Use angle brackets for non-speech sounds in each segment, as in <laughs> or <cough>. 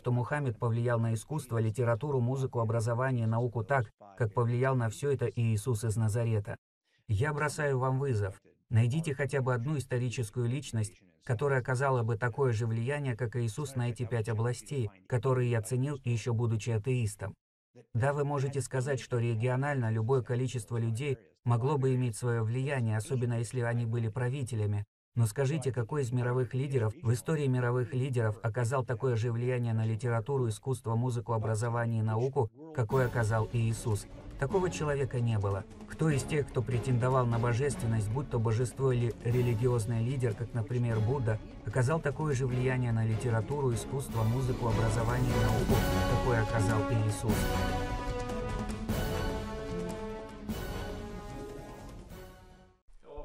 Что Мухаммед повлиял на искусство, литературу, музыку, образование, науку так, как повлиял на все это и Иисус из Назарета. Я бросаю вам вызов. Найдите хотя бы одну историческую личность, которая оказала бы такое же влияние, как Иисус на эти пять областей, которые я ценил еще будучи атеистом. Да, вы можете сказать, что регионально любое количество людей могло бы иметь свое влияние, особенно если они были правителями, но скажите, какой из мировых лидеров в истории мировых лидеров оказал такое же влияние на литературу, искусство, музыку, образование и науку, какое оказал и Иисус? Такого человека не было. Кто из тех, кто претендовал на божественность, будь то божество или религиозный лидер, как, например, Будда, оказал такое же влияние на литературу, искусство, музыку, образование и науку, какое оказал и Иисус?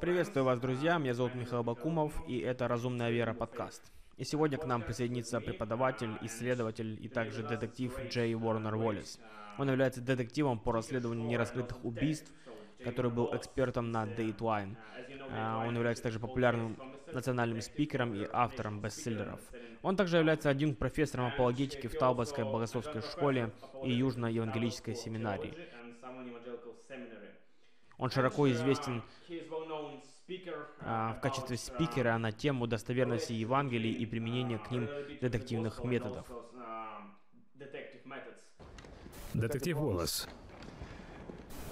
Приветствую вас, друзья. Меня зовут Михаил Бакумов, и это «Разумная вера» подкаст. И сегодня к нам присоединится преподаватель, исследователь и также детектив Джей Уорнер Уоллес. Он является детективом по расследованию нераскрытых убийств, который был экспертом на Dateline. А, он является также популярным национальным спикером и автором бестселлеров. Он также является один профессором апологетики в Талботской богословской школе и Южно-евангелической семинарии. Он широко известен в качестве спикера на тему достоверности Евангелий и применения к ним детективных методов. Детектив Уоллес,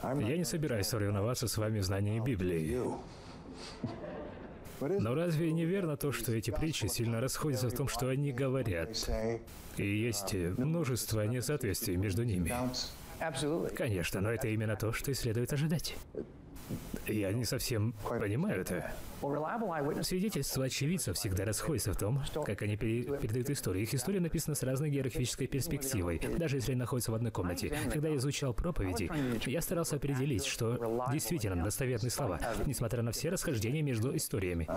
я не собираюсь соревноваться с вами в знании Библии. Но разве не верно то, что эти притчи сильно расходятся в том, что они говорят? И есть множество несоответствий между ними. Конечно, но это именно то, что и следует ожидать. Я не совсем понимаю это. Свидетельства очевидцев всегда расходятся в том, как они передают историю. Их история написана с разной географической перспективой, даже если они находятся в одной комнате. Когда я изучал проповеди, я старался определить, что действительно достоверные слова, несмотря на все расхождения между историями.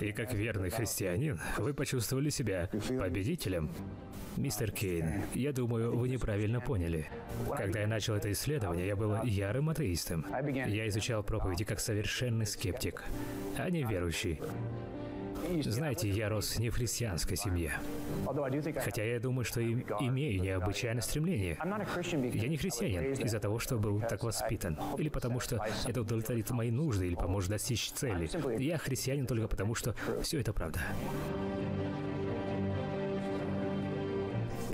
И как верный христианин, вы почувствовали себя победителем. Мистер Кейн, я думаю, вы неправильно поняли. Когда я начал это исследование, я был ярым атеистом. Я изучал проповеди как совершенный скептик, а не верующий. Знаете, я рос не в христианской семье. Хотя я думаю, что им, имею необычайное стремление. Я не христианин из-за того, что был так воспитан. Или потому, что это удовлетворит мои нужды или поможет достичь цели. Я христианин только потому, что все это правда.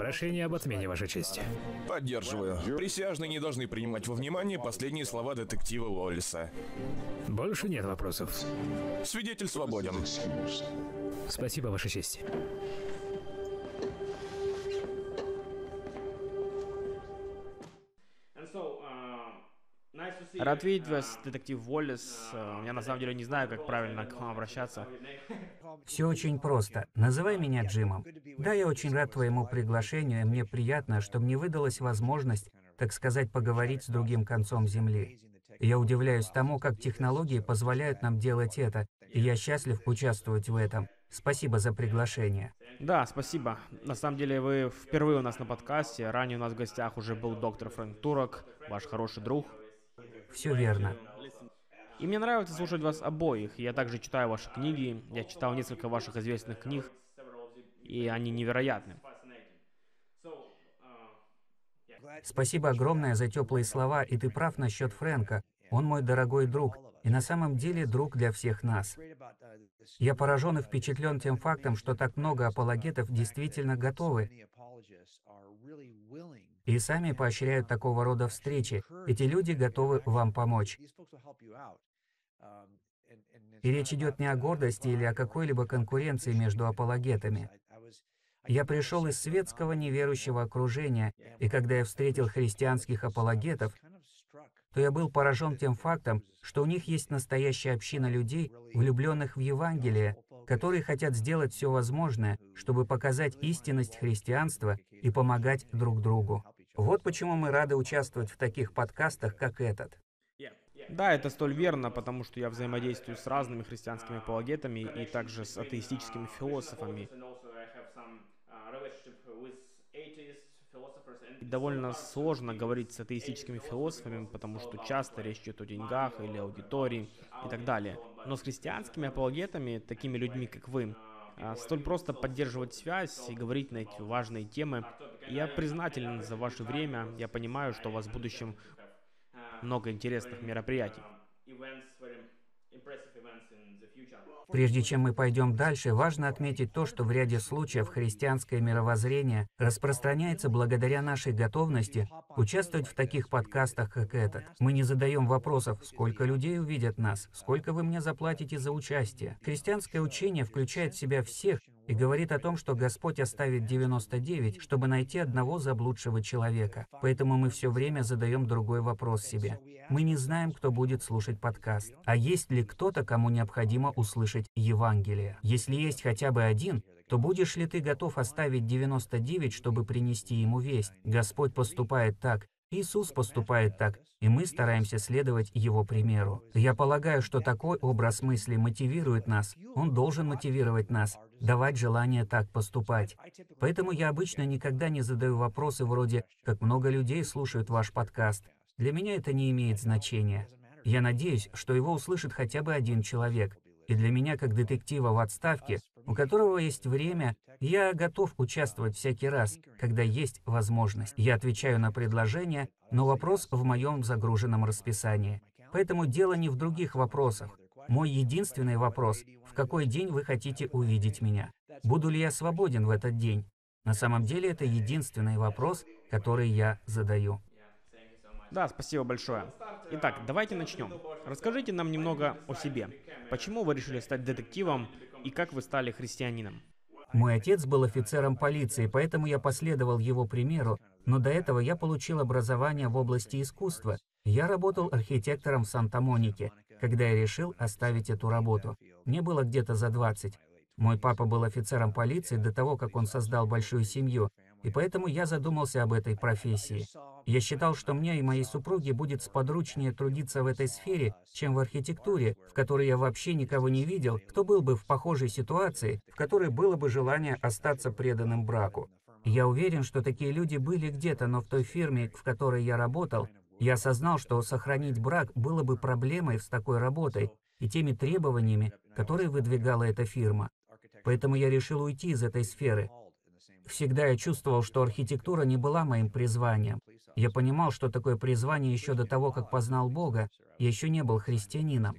Прошение об отмене, Ваша честь. Поддерживаю. Присяжные не должны принимать во внимание последние слова детектива Уоллиса. Больше нет вопросов. Свидетель свободен. Спасибо, Ваша честь. Рад видеть вас, детектив Уоллес. Э, я на самом деле не знаю, как правильно к вам обращаться. <laughs> Все очень просто. Называй меня Джимом. Да, я очень рад твоему приглашению, и мне приятно, что мне выдалась возможность, так сказать, поговорить с другим концом Земли. Я удивляюсь тому, как технологии позволяют нам делать это, и я счастлив участвовать в этом. Спасибо за приглашение. Да, спасибо. На самом деле вы впервые у нас на подкасте. Ранее у нас в гостях уже был доктор Фрэнк Турок, ваш хороший друг. Все верно. И мне нравится слушать вас обоих. Я также читаю ваши книги. Я читал несколько ваших известных книг, и они невероятны. Спасибо огромное за теплые слова, и ты прав насчет Фрэнка. Он мой дорогой друг, и на самом деле друг для всех нас. Я поражен и впечатлен тем фактом, что так много апологетов действительно готовы и сами поощряют такого рода встречи. Эти люди готовы вам помочь. И речь идет не о гордости или о какой-либо конкуренции между апологетами. Я пришел из светского неверующего окружения, и когда я встретил христианских апологетов, то я был поражен тем фактом, что у них есть настоящая община людей, влюбленных в Евангелие, которые хотят сделать все возможное, чтобы показать истинность христианства и помогать друг другу. Вот почему мы рады участвовать в таких подкастах, как этот. Да, это столь верно, потому что я взаимодействую с разными христианскими апологетами и также с атеистическими философами. Довольно сложно говорить с атеистическими философами, потому что часто речь идет о деньгах или аудитории и так далее. Но с христианскими апологетами, такими людьми, как вы, а, столь просто поддерживать связь и говорить на эти важные темы. Я признателен за ваше время. Я понимаю, что у вас в будущем много интересных мероприятий. Прежде чем мы пойдем дальше, важно отметить то, что в ряде случаев христианское мировоззрение распространяется благодаря нашей готовности участвовать в таких подкастах, как этот. Мы не задаем вопросов, сколько людей увидят нас, сколько вы мне заплатите за участие. Христианское учение включает в себя всех и говорит о том, что Господь оставит 99, чтобы найти одного заблудшего человека. Поэтому мы все время задаем другой вопрос себе. Мы не знаем, кто будет слушать подкаст. А есть ли кто-то, кому необходимо услышать Евангелие? Если есть хотя бы один, то будешь ли ты готов оставить 99, чтобы принести ему весть? Господь поступает так, Иисус поступает так, и мы стараемся следовать Его примеру. Я полагаю, что такой образ мысли мотивирует нас. Он должен мотивировать нас, давать желание так поступать. Поэтому я обычно никогда не задаю вопросы вроде «Как много людей слушают ваш подкаст?» Для меня это не имеет значения. Я надеюсь, что его услышит хотя бы один человек. И для меня, как детектива в отставке, у которого есть время, я готов участвовать всякий раз, когда есть возможность. Я отвечаю на предложение, но вопрос в моем загруженном расписании. Поэтому дело не в других вопросах. Мой единственный вопрос – в какой день вы хотите увидеть меня? Буду ли я свободен в этот день? На самом деле это единственный вопрос, который я задаю. Да, спасибо большое. Итак, давайте начнем. Расскажите нам немного о себе. Почему вы решили стать детективом и как вы стали христианином? Мой отец был офицером полиции, поэтому я последовал его примеру, но до этого я получил образование в области искусства. Я работал архитектором в Санта-Монике, когда я решил оставить эту работу. Мне было где-то за 20. Мой папа был офицером полиции до того, как он создал большую семью, и поэтому я задумался об этой профессии. Я считал, что мне и моей супруге будет сподручнее трудиться в этой сфере, чем в архитектуре, в которой я вообще никого не видел, кто был бы в похожей ситуации, в которой было бы желание остаться преданным браку. Я уверен, что такие люди были где-то, но в той фирме, в которой я работал, я осознал, что сохранить брак было бы проблемой с такой работой и теми требованиями, которые выдвигала эта фирма. Поэтому я решил уйти из этой сферы, Всегда я чувствовал, что архитектура не была моим призванием. Я понимал, что такое призвание еще до того, как познал Бога. Я еще не был христианином.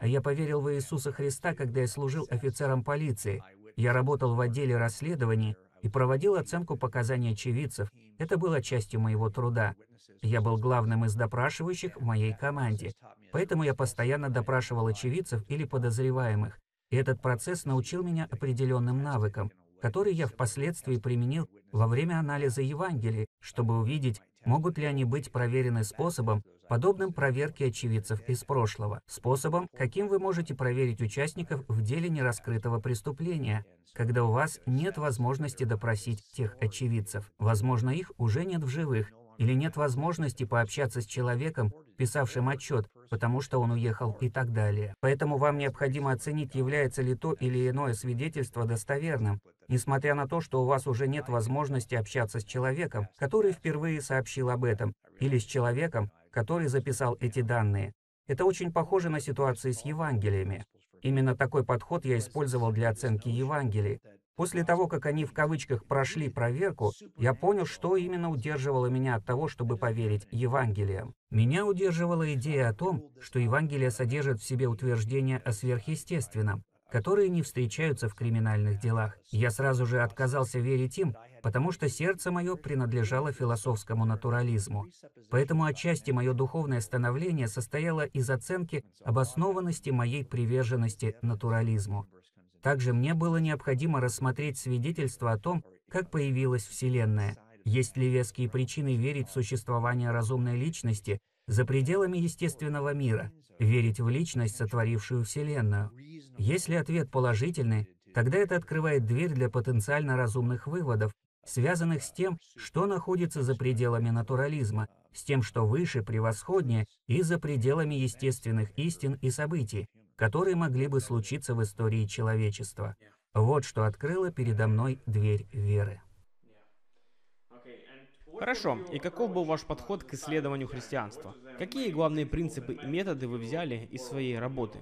Я поверил в Иисуса Христа, когда я служил офицером полиции. Я работал в отделе расследований и проводил оценку показаний очевидцев. Это было частью моего труда. Я был главным из допрашивающих в моей команде. Поэтому я постоянно допрашивал очевидцев или подозреваемых. И этот процесс научил меня определенным навыкам который я впоследствии применил во время анализа Евангелия, чтобы увидеть, могут ли они быть проверены способом, подобным проверке очевидцев из прошлого, способом, каким вы можете проверить участников в деле нераскрытого преступления, когда у вас нет возможности допросить тех очевидцев. Возможно, их уже нет в живых, или нет возможности пообщаться с человеком, писавшим отчет, потому что он уехал и так далее. Поэтому вам необходимо оценить, является ли то или иное свидетельство достоверным, несмотря на то, что у вас уже нет возможности общаться с человеком, который впервые сообщил об этом, или с человеком, который записал эти данные. Это очень похоже на ситуации с Евангелиями. Именно такой подход я использовал для оценки Евангелий. После того, как они в кавычках прошли проверку, я понял, что именно удерживало меня от того, чтобы поверить Евангелиям. Меня удерживала идея о том, что Евангелие содержит в себе утверждения о сверхъестественном, которые не встречаются в криминальных делах. Я сразу же отказался верить им, потому что сердце мое принадлежало философскому натурализму. Поэтому отчасти мое духовное становление состояло из оценки обоснованности моей приверженности натурализму. Также мне было необходимо рассмотреть свидетельство о том, как появилась Вселенная. Есть ли веские причины верить в существование разумной личности за пределами естественного мира, верить в личность, сотворившую Вселенную? Если ответ положительный, тогда это открывает дверь для потенциально разумных выводов, связанных с тем, что находится за пределами натурализма, с тем, что выше, превосходнее и за пределами естественных истин и событий, которые могли бы случиться в истории человечества. Вот что открыло передо мной дверь веры. Хорошо. И каков был ваш подход к исследованию христианства? Какие главные принципы и методы вы взяли из своей работы?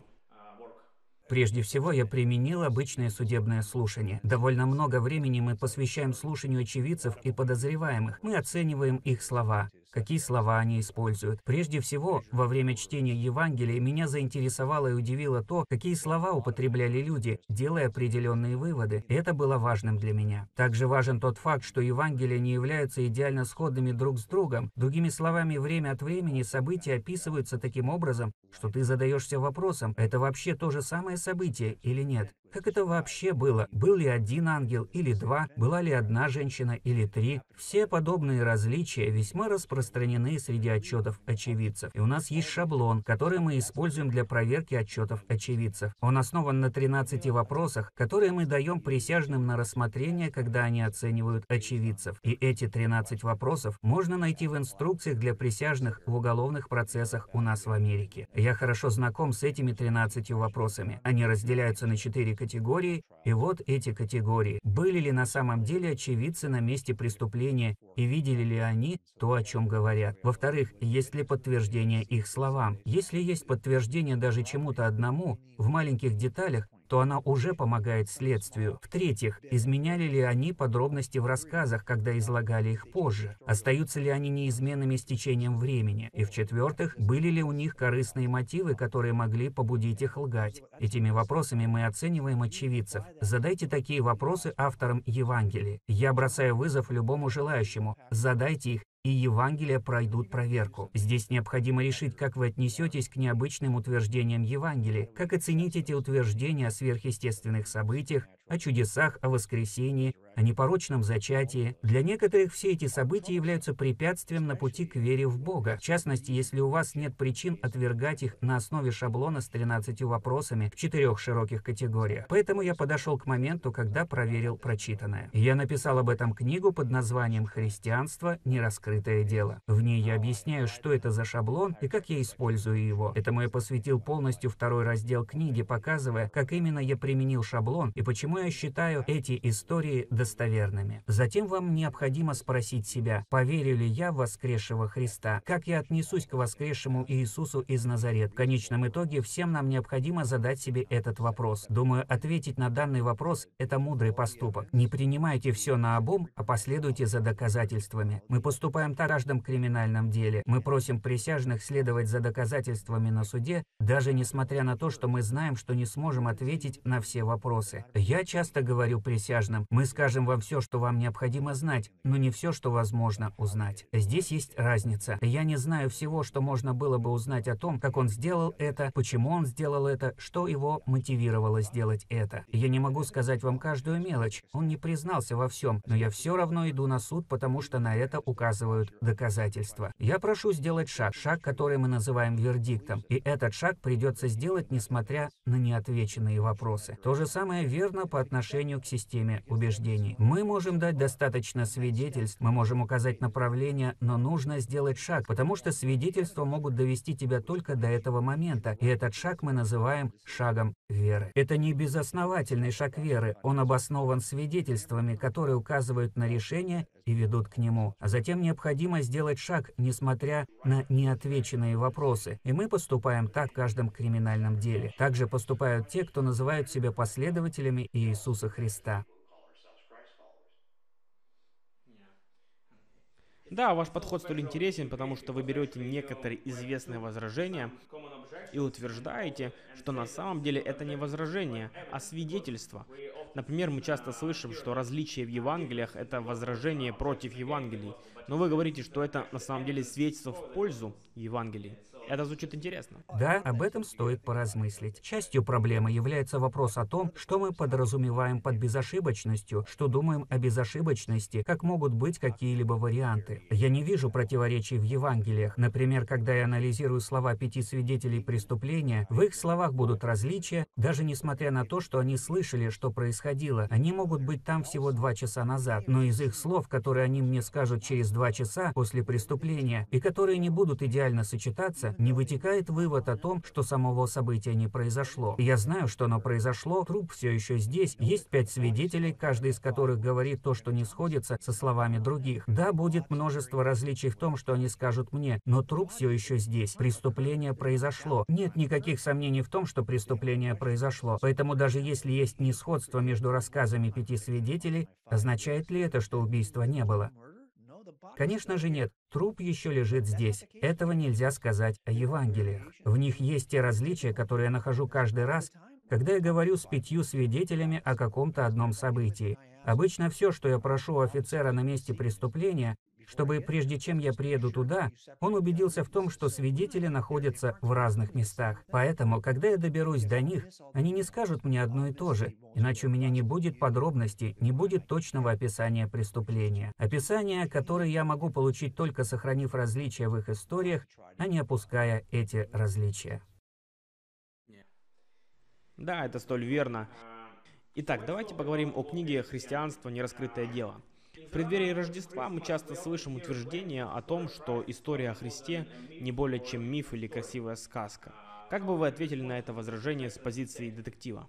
Прежде всего, я применил обычное судебное слушание. Довольно много времени мы посвящаем слушанию очевидцев и подозреваемых. Мы оцениваем их слова какие слова они используют. Прежде всего, во время чтения Евангелия меня заинтересовало и удивило то, какие слова употребляли люди, делая определенные выводы. Это было важным для меня. Также важен тот факт, что Евангелия не являются идеально сходными друг с другом. Другими словами, время от времени события описываются таким образом, что ты задаешься вопросом, это вообще то же самое событие или нет. Как это вообще было? Был ли один ангел или два? Была ли одна женщина или три? Все подобные различия весьма распространены среди отчетов очевидцев. И у нас есть шаблон, который мы используем для проверки отчетов очевидцев. Он основан на 13 вопросах, которые мы даем присяжным на рассмотрение, когда они оценивают очевидцев. И эти 13 вопросов можно найти в инструкциях для присяжных в уголовных процессах у нас в Америке. Я хорошо знаком с этими 13 вопросами. Они разделяются на 4 категории категории, и вот эти категории. Были ли на самом деле очевидцы на месте преступления, и видели ли они то, о чем говорят? Во-вторых, есть ли подтверждение их словам? Если есть подтверждение даже чему-то одному, в маленьких деталях, то она уже помогает следствию. В-третьих, изменяли ли они подробности в рассказах, когда излагали их позже? Остаются ли они неизменными с течением времени? И в-четвертых, были ли у них корыстные мотивы, которые могли побудить их лгать? Этими вопросами мы оцениваем очевидцев. Задайте такие вопросы авторам Евангелия. Я бросаю вызов любому желающему. Задайте их и Евангелия пройдут проверку. Здесь необходимо решить, как вы отнесетесь к необычным утверждениям Евангелия, как оценить эти утверждения о сверхъестественных событиях, о чудесах, о воскресении, о непорочном зачатии. Для некоторых все эти события являются препятствием на пути к вере в Бога. В частности, если у вас нет причин отвергать их на основе шаблона с 13 вопросами в четырех широких категориях. Поэтому я подошел к моменту, когда проверил прочитанное. Я написал об этом книгу под названием «Христианство. Нераскрытое дело». В ней я объясняю, что это за шаблон и как я использую его. Этому я посвятил полностью второй раздел книги, показывая, как именно я применил шаблон и почему я считаю эти истории достоверными. Затем вам необходимо спросить себя, поверю ли я в воскресшего Христа, как я отнесусь к воскресшему Иисусу из Назарет. В конечном итоге всем нам необходимо задать себе этот вопрос. Думаю, ответить на данный вопрос – это мудрый поступок. Не принимайте все на обум, а последуйте за доказательствами. Мы поступаем так в каждом криминальном деле. Мы просим присяжных следовать за доказательствами на суде, даже несмотря на то, что мы знаем, что не сможем ответить на все вопросы. Я часто говорю присяжным, мы скажем, расскажем вам все, что вам необходимо знать, но не все, что возможно узнать. Здесь есть разница. Я не знаю всего, что можно было бы узнать о том, как он сделал это, почему он сделал это, что его мотивировало сделать это. Я не могу сказать вам каждую мелочь. Он не признался во всем, но я все равно иду на суд, потому что на это указывают доказательства. Я прошу сделать шаг, шаг, который мы называем вердиктом. И этот шаг придется сделать, несмотря на неотвеченные вопросы. То же самое верно по отношению к системе убеждений направлений. Мы можем дать достаточно свидетельств, мы можем указать направление, но нужно сделать шаг, потому что свидетельства могут довести тебя только до этого момента, и этот шаг мы называем шагом веры. Это не безосновательный шаг веры, он обоснован свидетельствами, которые указывают на решение и ведут к нему. А затем необходимо сделать шаг, несмотря на неотвеченные вопросы. И мы поступаем так в каждом криминальном деле. Также поступают те, кто называют себя последователями Иисуса Христа. Да, ваш подход столь интересен, потому что вы берете некоторые известные возражения и утверждаете, что на самом деле это не возражение, а свидетельство. Например, мы часто слышим, что различие в Евангелиях – это возражение против Евангелий, но вы говорите, что это на самом деле свидетельство в пользу Евангелий. Это звучит интересно. Да, об этом стоит поразмыслить. Частью проблемы является вопрос о том, что мы подразумеваем под безошибочностью, что думаем о безошибочности, как могут быть какие-либо варианты. Я не вижу противоречий в Евангелиях. Например, когда я анализирую слова пяти свидетелей преступления, в их словах будут различия, даже несмотря на то, что они слышали, что происходило. Они могут быть там всего два часа назад, но из их слов, которые они мне скажут через два часа после преступления, и которые не будут идеально сочетаться, не вытекает вывод о том, что самого события не произошло. Я знаю, что оно произошло, труп все еще здесь, есть пять свидетелей, каждый из которых говорит то, что не сходится со словами других. Да, будет множество различий в том, что они скажут мне, но труп все еще здесь. Преступление произошло. Нет никаких сомнений в том, что преступление произошло. Поэтому даже если есть несходство между рассказами пяти свидетелей, означает ли это, что убийства не было? Конечно же нет. Труп еще лежит здесь. Этого нельзя сказать о Евангелиях. В них есть те различия, которые я нахожу каждый раз, когда я говорю с пятью свидетелями о каком-то одном событии. Обычно все, что я прошу у офицера на месте преступления, чтобы прежде чем я приеду туда, он убедился в том, что свидетели находятся в разных местах. Поэтому, когда я доберусь до них, они не скажут мне одно и то же, иначе у меня не будет подробностей, не будет точного описания преступления. Описание, которое я могу получить только сохранив различия в их историях, а не опуская эти различия. Да, это столь верно. Итак, давайте поговорим о книге «Христианство. Нераскрытое дело». Преддверии Рождества мы часто слышим утверждение о том, что история о Христе не более чем миф или красивая сказка. Как бы вы ответили на это возражение с позиции детектива?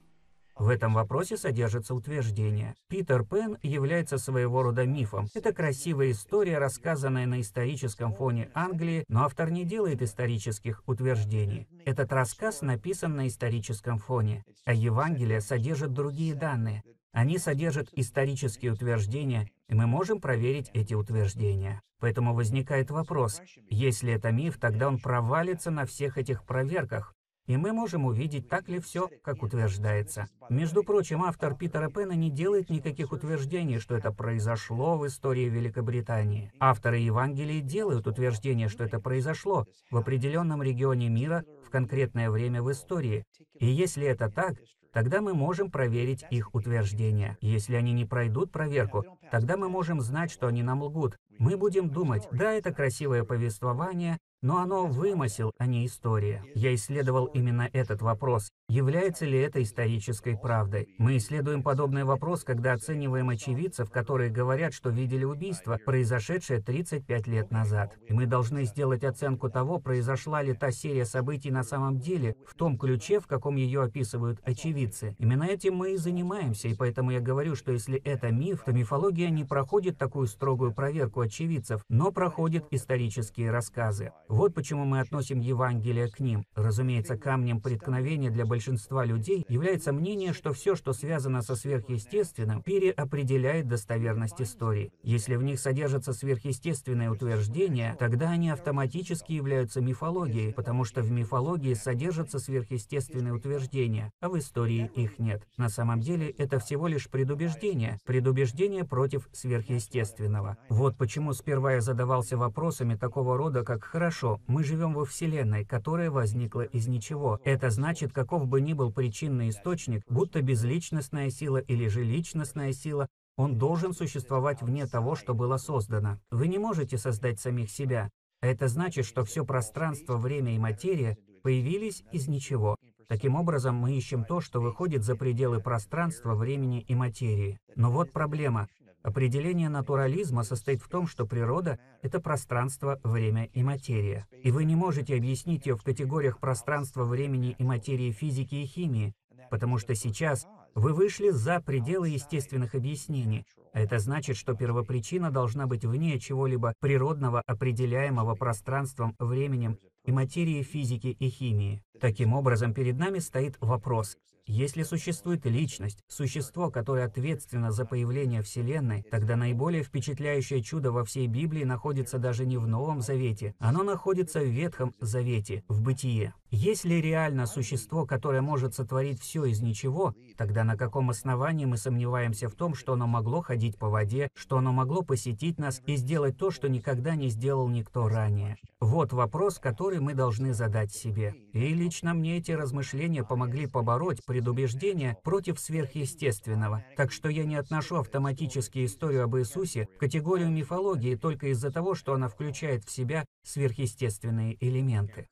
В этом вопросе содержится утверждение. Питер Пен является своего рода мифом. Это красивая история, рассказанная на историческом фоне Англии, но автор не делает исторических утверждений. Этот рассказ написан на историческом фоне, а Евангелие содержит другие данные. Они содержат исторические утверждения, и мы можем проверить эти утверждения. Поэтому возникает вопрос, если это миф, тогда он провалится на всех этих проверках, и мы можем увидеть, так ли все, как утверждается. Между прочим, автор Питера Пена не делает никаких утверждений, что это произошло в истории Великобритании. Авторы Евангелий делают утверждение, что это произошло в определенном регионе мира в конкретное время в истории. И если это так, тогда мы можем проверить их утверждения. Если они не пройдут проверку, тогда мы можем знать, что они нам лгут. Мы будем думать, да, это красивое повествование, но оно вымысел, а не история. Я исследовал именно этот вопрос. Является ли это исторической правдой? Мы исследуем подобный вопрос, когда оцениваем очевидцев, которые говорят, что видели убийство, произошедшее 35 лет назад. И мы должны сделать оценку того, произошла ли та серия событий на самом деле, в том ключе, в каком ее описывают очевидцы. Именно этим мы и занимаемся, и поэтому я говорю, что если это миф, то мифология не проходит такую строгую проверку очевидцев, но проходит исторические рассказы. Вот почему мы относим Евангелие к ним. Разумеется, камнем преткновения для большинства людей является мнение, что все, что связано со сверхъестественным, переопределяет достоверность истории. Если в них содержатся сверхъестественные утверждения, тогда они автоматически являются мифологией, потому что в мифологии содержатся сверхъестественные утверждения, а в истории их нет. На самом деле это всего лишь предубеждение, предубеждение против сверхъестественного. Вот почему сперва я задавался вопросами такого рода, как «хорошо, Хорошо, мы живем во Вселенной, которая возникла из ничего. Это значит, каков бы ни был причинный источник, будто безличностная сила или же личностная сила, он должен существовать вне того, что было создано. Вы не можете создать самих себя. Это значит, что все пространство, время и материя появились из ничего. Таким образом, мы ищем то, что выходит за пределы пространства, времени и материи. Но вот проблема. Определение натурализма состоит в том, что природа — это пространство, время и материя. И вы не можете объяснить ее в категориях пространства, времени и материи физики и химии, потому что сейчас вы вышли за пределы естественных объяснений. А это значит, что первопричина должна быть вне чего-либо природного, определяемого пространством, временем и материей физики и химии. Таким образом, перед нами стоит вопрос, если существует личность, существо, которое ответственно за появление Вселенной, тогда наиболее впечатляющее чудо во всей Библии находится даже не в Новом Завете, оно находится в Ветхом Завете, в Бытие. Если реально существо, которое может сотворить все из ничего, тогда на каком основании мы сомневаемся в том, что оно могло ходить по воде, что оно могло посетить нас и сделать то, что никогда не сделал никто ранее? Вот вопрос, который мы должны задать себе. И лично мне эти размышления помогли побороть предубеждения против сверхъестественного. Так что я не отношу автоматически историю об Иисусе в категорию мифологии только из-за того, что она включает в себя сверхъестественные элементы.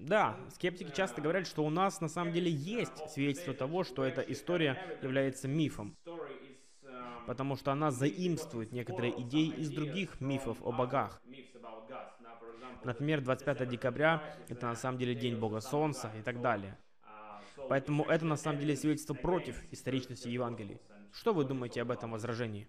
Да, скептики часто говорят, что у нас на самом деле есть свидетельство того, что эта история является мифом, потому что она заимствует некоторые идеи из других мифов о богах. Например, 25 декабря — это на самом деле День Бога Солнца и так далее. Поэтому это на самом деле свидетельство против историчности Евангелий. Что вы думаете об этом возражении?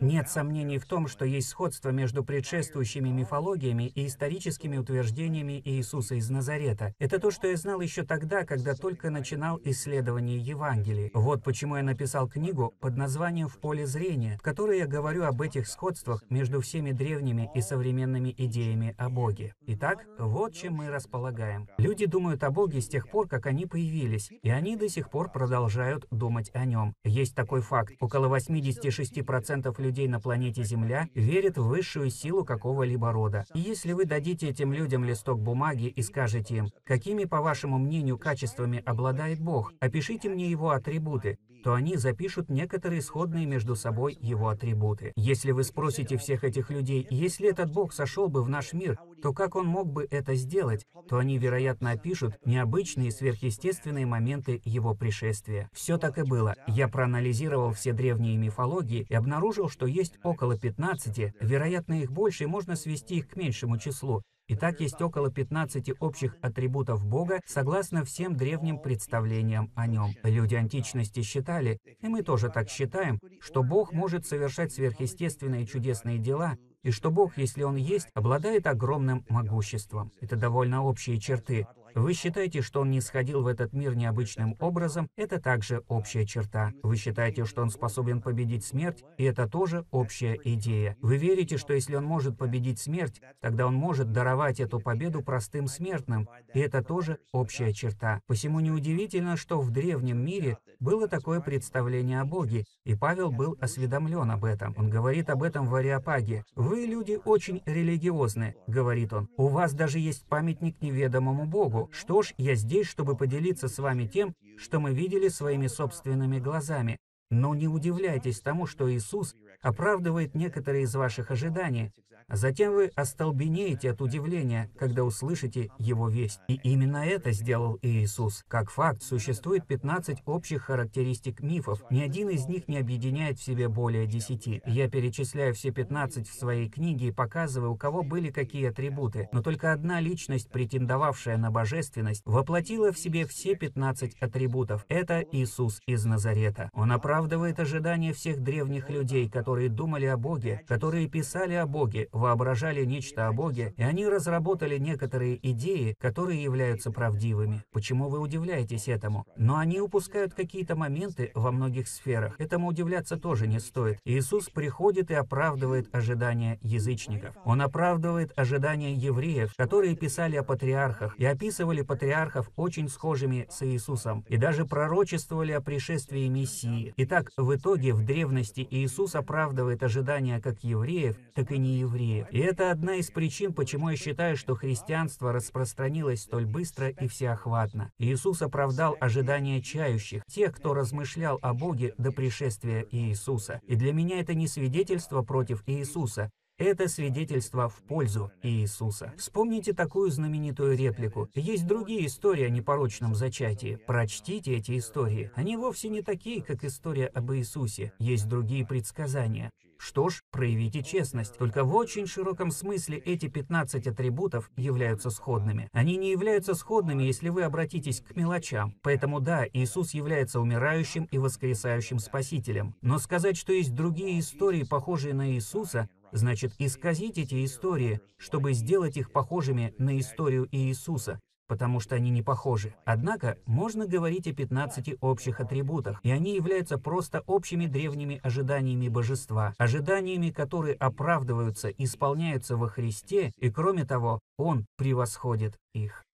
Нет сомнений в том, что есть сходство между предшествующими мифологиями и историческими утверждениями Иисуса из Назарета. Это то, что я знал еще тогда, когда только начинал исследование Евангелий. Вот почему я написал книгу под названием «В поле зрения», в которой я говорю об этих сходствах между всеми древними и современными идеями о Боге. Итак, вот чем мы располагаем. Люди думают о Боге с тех пор, как они появились, и они до сих пор продолжают думать о нем. Есть такой факт. Около 86% людей людей на планете Земля верят в высшую силу какого-либо рода. И если вы дадите этим людям листок бумаги и скажете им, какими, по вашему мнению, качествами обладает Бог, опишите мне его атрибуты, то они запишут некоторые сходные между собой его атрибуты. Если вы спросите всех этих людей, если этот Бог сошел бы в наш мир, то как он мог бы это сделать, то они, вероятно, опишут необычные сверхъестественные моменты его пришествия. Все так и было. Я проанализировал все древние мифологии и обнаружил, что есть около 15, вероятно, их больше, и можно свести их к меньшему числу, Итак, есть около 15 общих атрибутов Бога, согласно всем древним представлениям о нем. Люди античности считали, и мы тоже так считаем, что Бог может совершать сверхъестественные чудесные дела, и что Бог, если Он есть, обладает огромным могуществом. Это довольно общие черты. Вы считаете, что он не сходил в этот мир необычным образом, это также общая черта. Вы считаете, что он способен победить смерть, и это тоже общая идея. Вы верите, что если он может победить смерть, тогда он может даровать эту победу простым смертным, и это тоже общая черта. Посему неудивительно, что в древнем мире было такое представление о Боге, и Павел был осведомлен об этом. Он говорит об этом в Ариапаге. «Вы, люди, очень религиозны», — говорит он. «У вас даже есть памятник неведомому Богу. Что ж, я здесь, чтобы поделиться с вами тем, что мы видели своими собственными глазами. Но не удивляйтесь тому, что Иисус оправдывает некоторые из ваших ожиданий, а затем вы остолбенеете от удивления, когда услышите Его весть. И именно это сделал Иисус. Как факт, существует 15 общих характеристик мифов. Ни один из них не объединяет в себе более 10. Я перечисляю все 15 в своей книге и показываю, у кого были какие атрибуты. Но только одна личность, претендовавшая на божественность, воплотила в себе все 15 атрибутов. Это Иисус из Назарета. Он оправдывает ожидания всех древних людей, которые думали о Боге, которые писали о Боге, воображали нечто о Боге, и они разработали некоторые идеи, которые являются правдивыми. Почему вы удивляетесь этому? Но они упускают какие-то моменты во многих сферах. Этому удивляться тоже не стоит. Иисус приходит и оправдывает ожидания язычников. Он оправдывает ожидания евреев, которые писали о патриархах и описывали патриархов очень схожими с Иисусом, и даже пророчествовали о пришествии Мессии. Итак, в итоге в древности Иисус оправдывает ожидания как евреев, так и неевреев евреев. И это одна из причин, почему я считаю, что христианство распространилось столь быстро и всеохватно. Иисус оправдал ожидания чающих, тех, кто размышлял о Боге до пришествия Иисуса. И для меня это не свидетельство против Иисуса, это свидетельство в пользу Иисуса. Вспомните такую знаменитую реплику. Есть другие истории о непорочном зачатии. Прочтите эти истории. Они вовсе не такие, как история об Иисусе. Есть другие предсказания. Что ж, проявите честность. Только в очень широком смысле эти 15 атрибутов являются сходными. Они не являются сходными, если вы обратитесь к мелочам. Поэтому да, Иисус является умирающим и воскресающим Спасителем. Но сказать, что есть другие истории, похожие на Иисуса, значит исказить эти истории, чтобы сделать их похожими на историю Иисуса потому что они не похожи. Однако, можно говорить о 15 общих атрибутах, и они являются просто общими древними ожиданиями божества, ожиданиями, которые оправдываются, исполняются во Христе, и кроме того, Он превосходит их.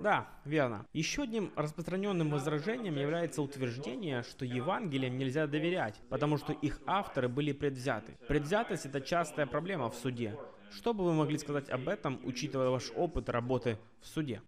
Да, верно. Еще одним распространенным возражением является утверждение, что Евангелиям нельзя доверять, потому что их авторы были предвзяты. Предвзятость — это частая проблема в суде. Что бы вы могли сказать об этом, учитывая ваш опыт работы в суде?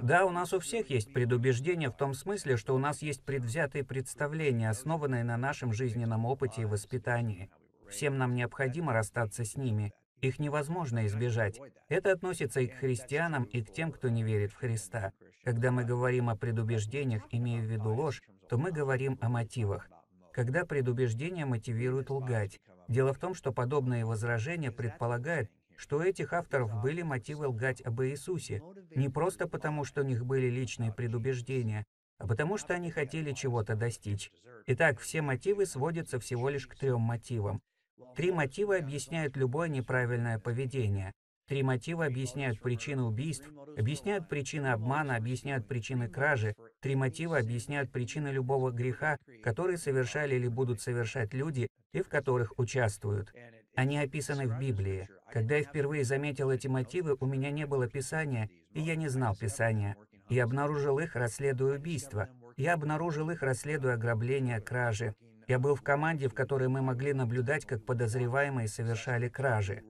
Да, у нас у всех есть предубеждения в том смысле, что у нас есть предвзятые представления, основанные на нашем жизненном опыте и воспитании. Всем нам необходимо расстаться с ними. Их невозможно избежать. Это относится и к христианам, и к тем, кто не верит в Христа. Когда мы говорим о предубеждениях, имея в виду ложь, то мы говорим о мотивах. Когда предубеждения мотивируют лгать. Дело в том, что подобные возражения предполагают, что у этих авторов были мотивы лгать об Иисусе. Не просто потому, что у них были личные предубеждения, а потому что они хотели чего-то достичь. Итак, все мотивы сводятся всего лишь к трем мотивам. Три мотива объясняют любое неправильное поведение. Три мотива объясняют причины убийств, объясняют причины обмана, объясняют причины кражи. Три мотива объясняют причины любого греха, который совершали или будут совершать люди и в которых участвуют. Они описаны в Библии. Когда я впервые заметил эти мотивы, у меня не было Писания, и я не знал Писания. Я обнаружил их, расследуя убийство. Я обнаружил их, расследуя ограбления, кражи. Я был в команде, в которой мы могли наблюдать, как подозреваемые совершали кражи.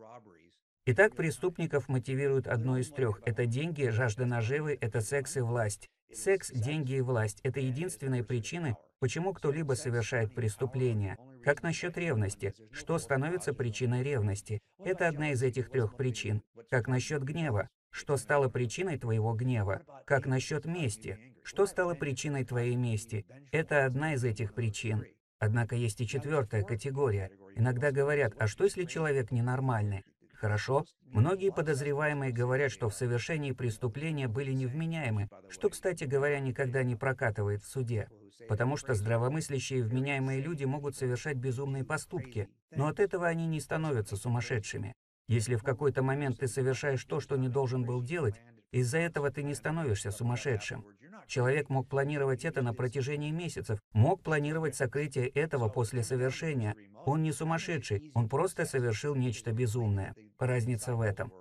Итак, преступников мотивирует одно из трех. Это деньги, жажда наживы, это секс и власть. Секс, деньги и власть – это единственные причины, почему кто-либо совершает преступление. Как насчет ревности? Что становится причиной ревности? Это одна из этих трех причин. Как насчет гнева? Что стало причиной твоего гнева? Как насчет мести? Что стало причиной твоей мести? Это одна из этих причин. Однако есть и четвертая категория. Иногда говорят, а что если человек ненормальный? Хорошо. Многие подозреваемые говорят, что в совершении преступления были невменяемы, что, кстати говоря, никогда не прокатывает в суде. Потому что здравомыслящие вменяемые люди могут совершать безумные поступки, но от этого они не становятся сумасшедшими. Если в какой-то момент ты совершаешь то, что не должен был делать, из-за этого ты не становишься сумасшедшим. Человек мог планировать это на протяжении месяцев, мог планировать сокрытие этого после совершения. Он не сумасшедший, он просто совершил нечто безумное. Разница в этом.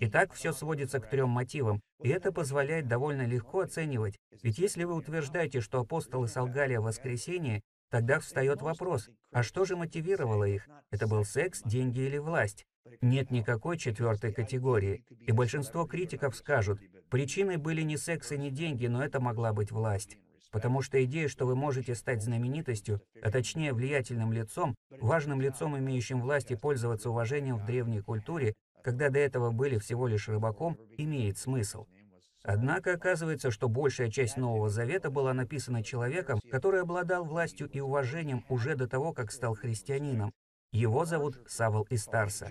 Итак, все сводится к трем мотивам, и это позволяет довольно легко оценивать. Ведь если вы утверждаете, что апостолы солгали о воскресении, тогда встает вопрос, а что же мотивировало их? Это был секс, деньги или власть? Нет никакой четвертой категории, и большинство критиков скажут, причиной были не секс и не деньги, но это могла быть власть. Потому что идея, что вы можете стать знаменитостью, а точнее влиятельным лицом, важным лицом, имеющим власть и пользоваться уважением в древней культуре, когда до этого были всего лишь рыбаком, имеет смысл. Однако оказывается, что большая часть Нового Завета была написана человеком, который обладал властью и уважением уже до того, как стал христианином. Его зовут Савол из Тарса.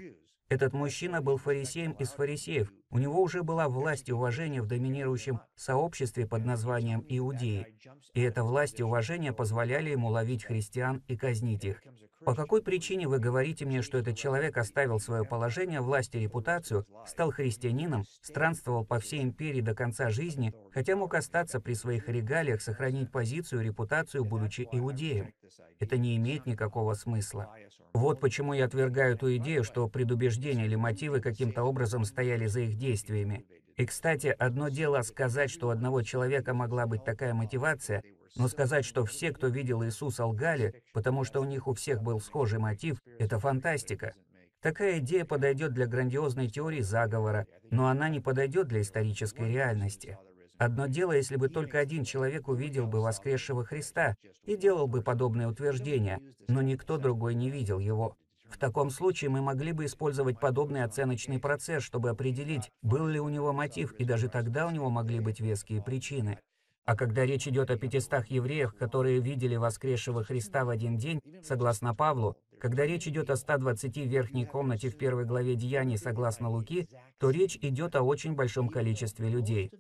Этот мужчина был фарисеем из фарисеев. У него уже была власть и уважение в доминирующем сообществе под названием Иудеи. И эта власть и уважение позволяли ему ловить христиан и казнить их. По какой причине вы говорите мне, что этот человек оставил свое положение, власть и репутацию, стал христианином, странствовал по всей империи до конца жизни, хотя мог остаться при своих регалиях, сохранить позицию и репутацию, будучи иудеем? Это не имеет никакого смысла. Вот почему я отвергаю ту идею, что предубеждения или мотивы каким-то образом стояли за их действиями. И, кстати, одно дело сказать, что у одного человека могла быть такая мотивация, но сказать, что все, кто видел Иисуса, лгали, потому что у них у всех был схожий мотив, это фантастика. Такая идея подойдет для грандиозной теории заговора, но она не подойдет для исторической реальности. Одно дело, если бы только один человек увидел бы воскресшего Христа и делал бы подобные утверждения, но никто другой не видел его. В таком случае мы могли бы использовать подобный оценочный процесс, чтобы определить, был ли у него мотив, и даже тогда у него могли быть веские причины. А когда речь идет о 500 евреях, которые видели воскресшего Христа в один день, согласно Павлу, когда речь идет о 120 в верхней комнате в первой главе Деяний, согласно Луки, то речь идет о очень большом количестве людей.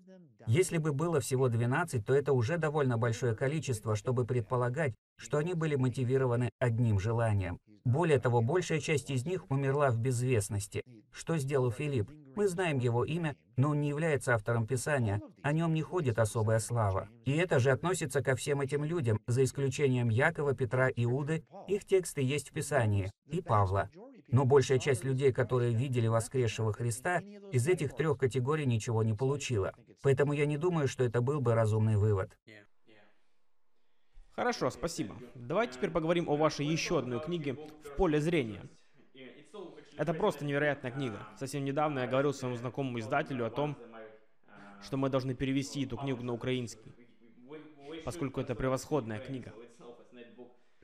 Если бы было всего 12, то это уже довольно большое количество, чтобы предполагать, что они были мотивированы одним желанием. Более того, большая часть из них умерла в безвестности. Что сделал Филипп? Мы знаем его имя, но он не является автором Писания, о нем не ходит особая слава. И это же относится ко всем этим людям, за исключением Якова, Петра, Иуды, их тексты есть в Писании, и Павла. Но большая часть людей, которые видели воскресшего Христа, из этих трех категорий ничего не получила. Поэтому я не думаю, что это был бы разумный вывод. Хорошо, спасибо. Давайте теперь поговорим о вашей еще одной книге «В поле зрения». Это просто невероятная книга. Совсем недавно я говорил своему знакомому издателю о том, что мы должны перевести эту книгу на украинский, поскольку это превосходная книга.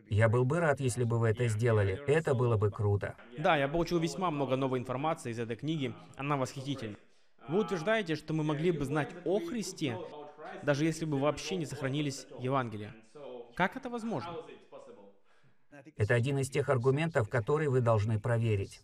Я был бы рад, если бы вы это сделали. Это было бы круто. Да, я получил весьма много новой информации из этой книги. Она восхитительна. Вы утверждаете, что мы могли бы знать о Христе, даже если бы вообще не сохранились Евангелия. Как это возможно? Это один из тех аргументов, которые вы должны проверить.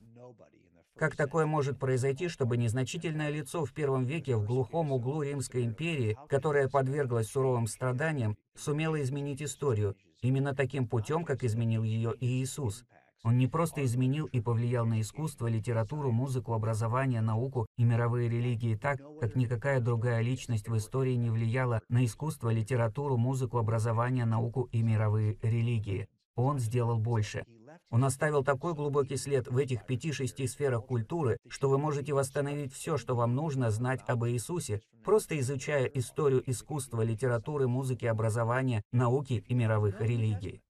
Как такое может произойти, чтобы незначительное лицо в первом веке в глухом углу Римской империи, которая подверглась суровым страданиям, сумело изменить историю, именно таким путем, как изменил ее и Иисус? Он не просто изменил и повлиял на искусство, литературу, музыку, образование, науку и мировые религии так, как никакая другая личность в истории не влияла на искусство, литературу, музыку, образование, науку и мировые религии. Он сделал больше. Он оставил такой глубокий след в этих пяти-шести сферах культуры, что вы можете восстановить все, что вам нужно знать об Иисусе, просто изучая историю искусства, литературы, музыки, образования, науки и мировых религий.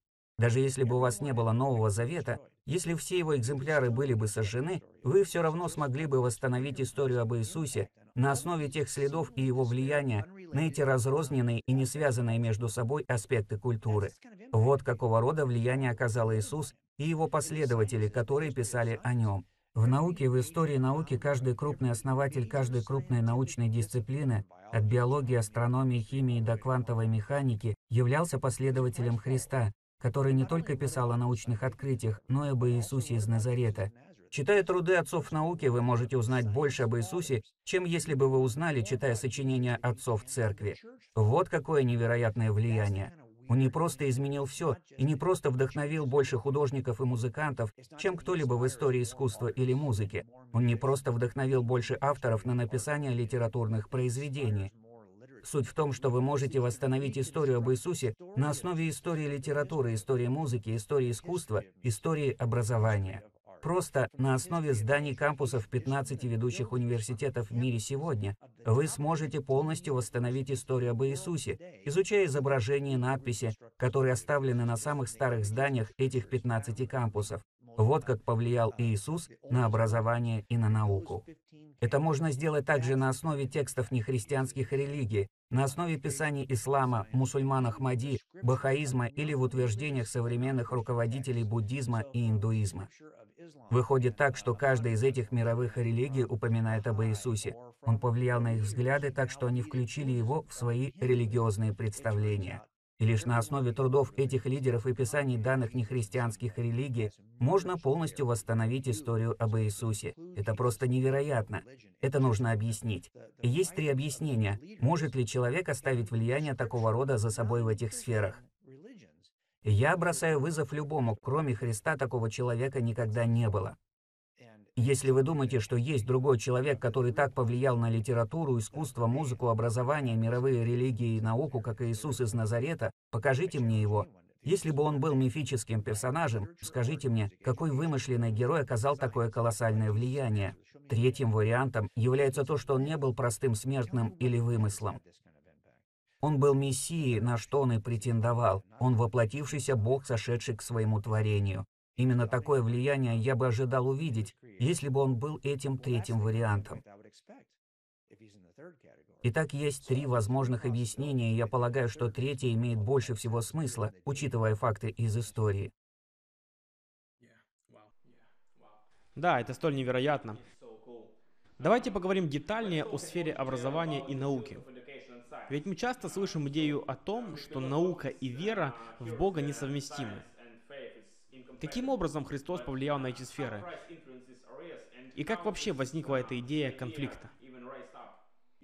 Даже если бы у вас не было Нового Завета, если все его экземпляры были бы сожжены, вы все равно смогли бы восстановить историю об Иисусе на основе тех следов и его влияния на эти разрозненные и не связанные между собой аспекты культуры. Вот какого рода влияние оказал Иисус и его последователи, которые писали о нем. В науке, в истории науки каждый крупный основатель каждой крупной научной дисциплины, от биологии, астрономии, химии до квантовой механики, являлся последователем Христа, который не только писал о научных открытиях, но и об Иисусе из Назарета. Читая труды отцов науки, вы можете узнать больше об Иисусе, чем если бы вы узнали, читая сочинения отцов церкви. Вот какое невероятное влияние. Он не просто изменил все и не просто вдохновил больше художников и музыкантов, чем кто-либо в истории искусства или музыки. Он не просто вдохновил больше авторов на написание литературных произведений. Суть в том, что вы можете восстановить историю об Иисусе на основе истории литературы, истории музыки, истории искусства, истории образования. Просто на основе зданий кампусов 15 ведущих университетов в мире сегодня вы сможете полностью восстановить историю об Иисусе, изучая изображения и надписи, которые оставлены на самых старых зданиях этих 15 кампусов. Вот как повлиял Иисус на образование и на науку. Это можно сделать также на основе текстов нехристианских религий, на основе писаний ислама, мусульман Ахмади, бахаизма или в утверждениях современных руководителей буддизма и индуизма. Выходит так, что каждая из этих мировых религий упоминает об Иисусе. Он повлиял на их взгляды так, что они включили его в свои религиозные представления. И лишь на основе трудов этих лидеров и писаний данных нехристианских религий можно полностью восстановить историю об Иисусе. Это просто невероятно. Это нужно объяснить. И есть три объяснения. Может ли человек оставить влияние такого рода за собой в этих сферах? Я бросаю вызов любому, кроме Христа такого человека никогда не было. Если вы думаете, что есть другой человек, который так повлиял на литературу, искусство, музыку, образование, мировые религии и науку, как Иисус из Назарета, покажите мне его. Если бы он был мифическим персонажем, скажите мне, какой вымышленный герой оказал такое колоссальное влияние? Третьим вариантом является то, что он не был простым смертным или вымыслом. Он был мессией, на что он и претендовал. Он воплотившийся Бог, сошедший к своему творению. Именно такое влияние я бы ожидал увидеть, если бы он был этим третьим вариантом. Итак, есть три возможных объяснения, и я полагаю, что третье имеет больше всего смысла, учитывая факты из истории. Да, это столь невероятно. Давайте поговорим детальнее о сфере образования и науки. Ведь мы часто слышим идею о том, что наука и вера в Бога несовместимы. Каким образом Христос повлиял на эти сферы? И как вообще возникла эта идея конфликта?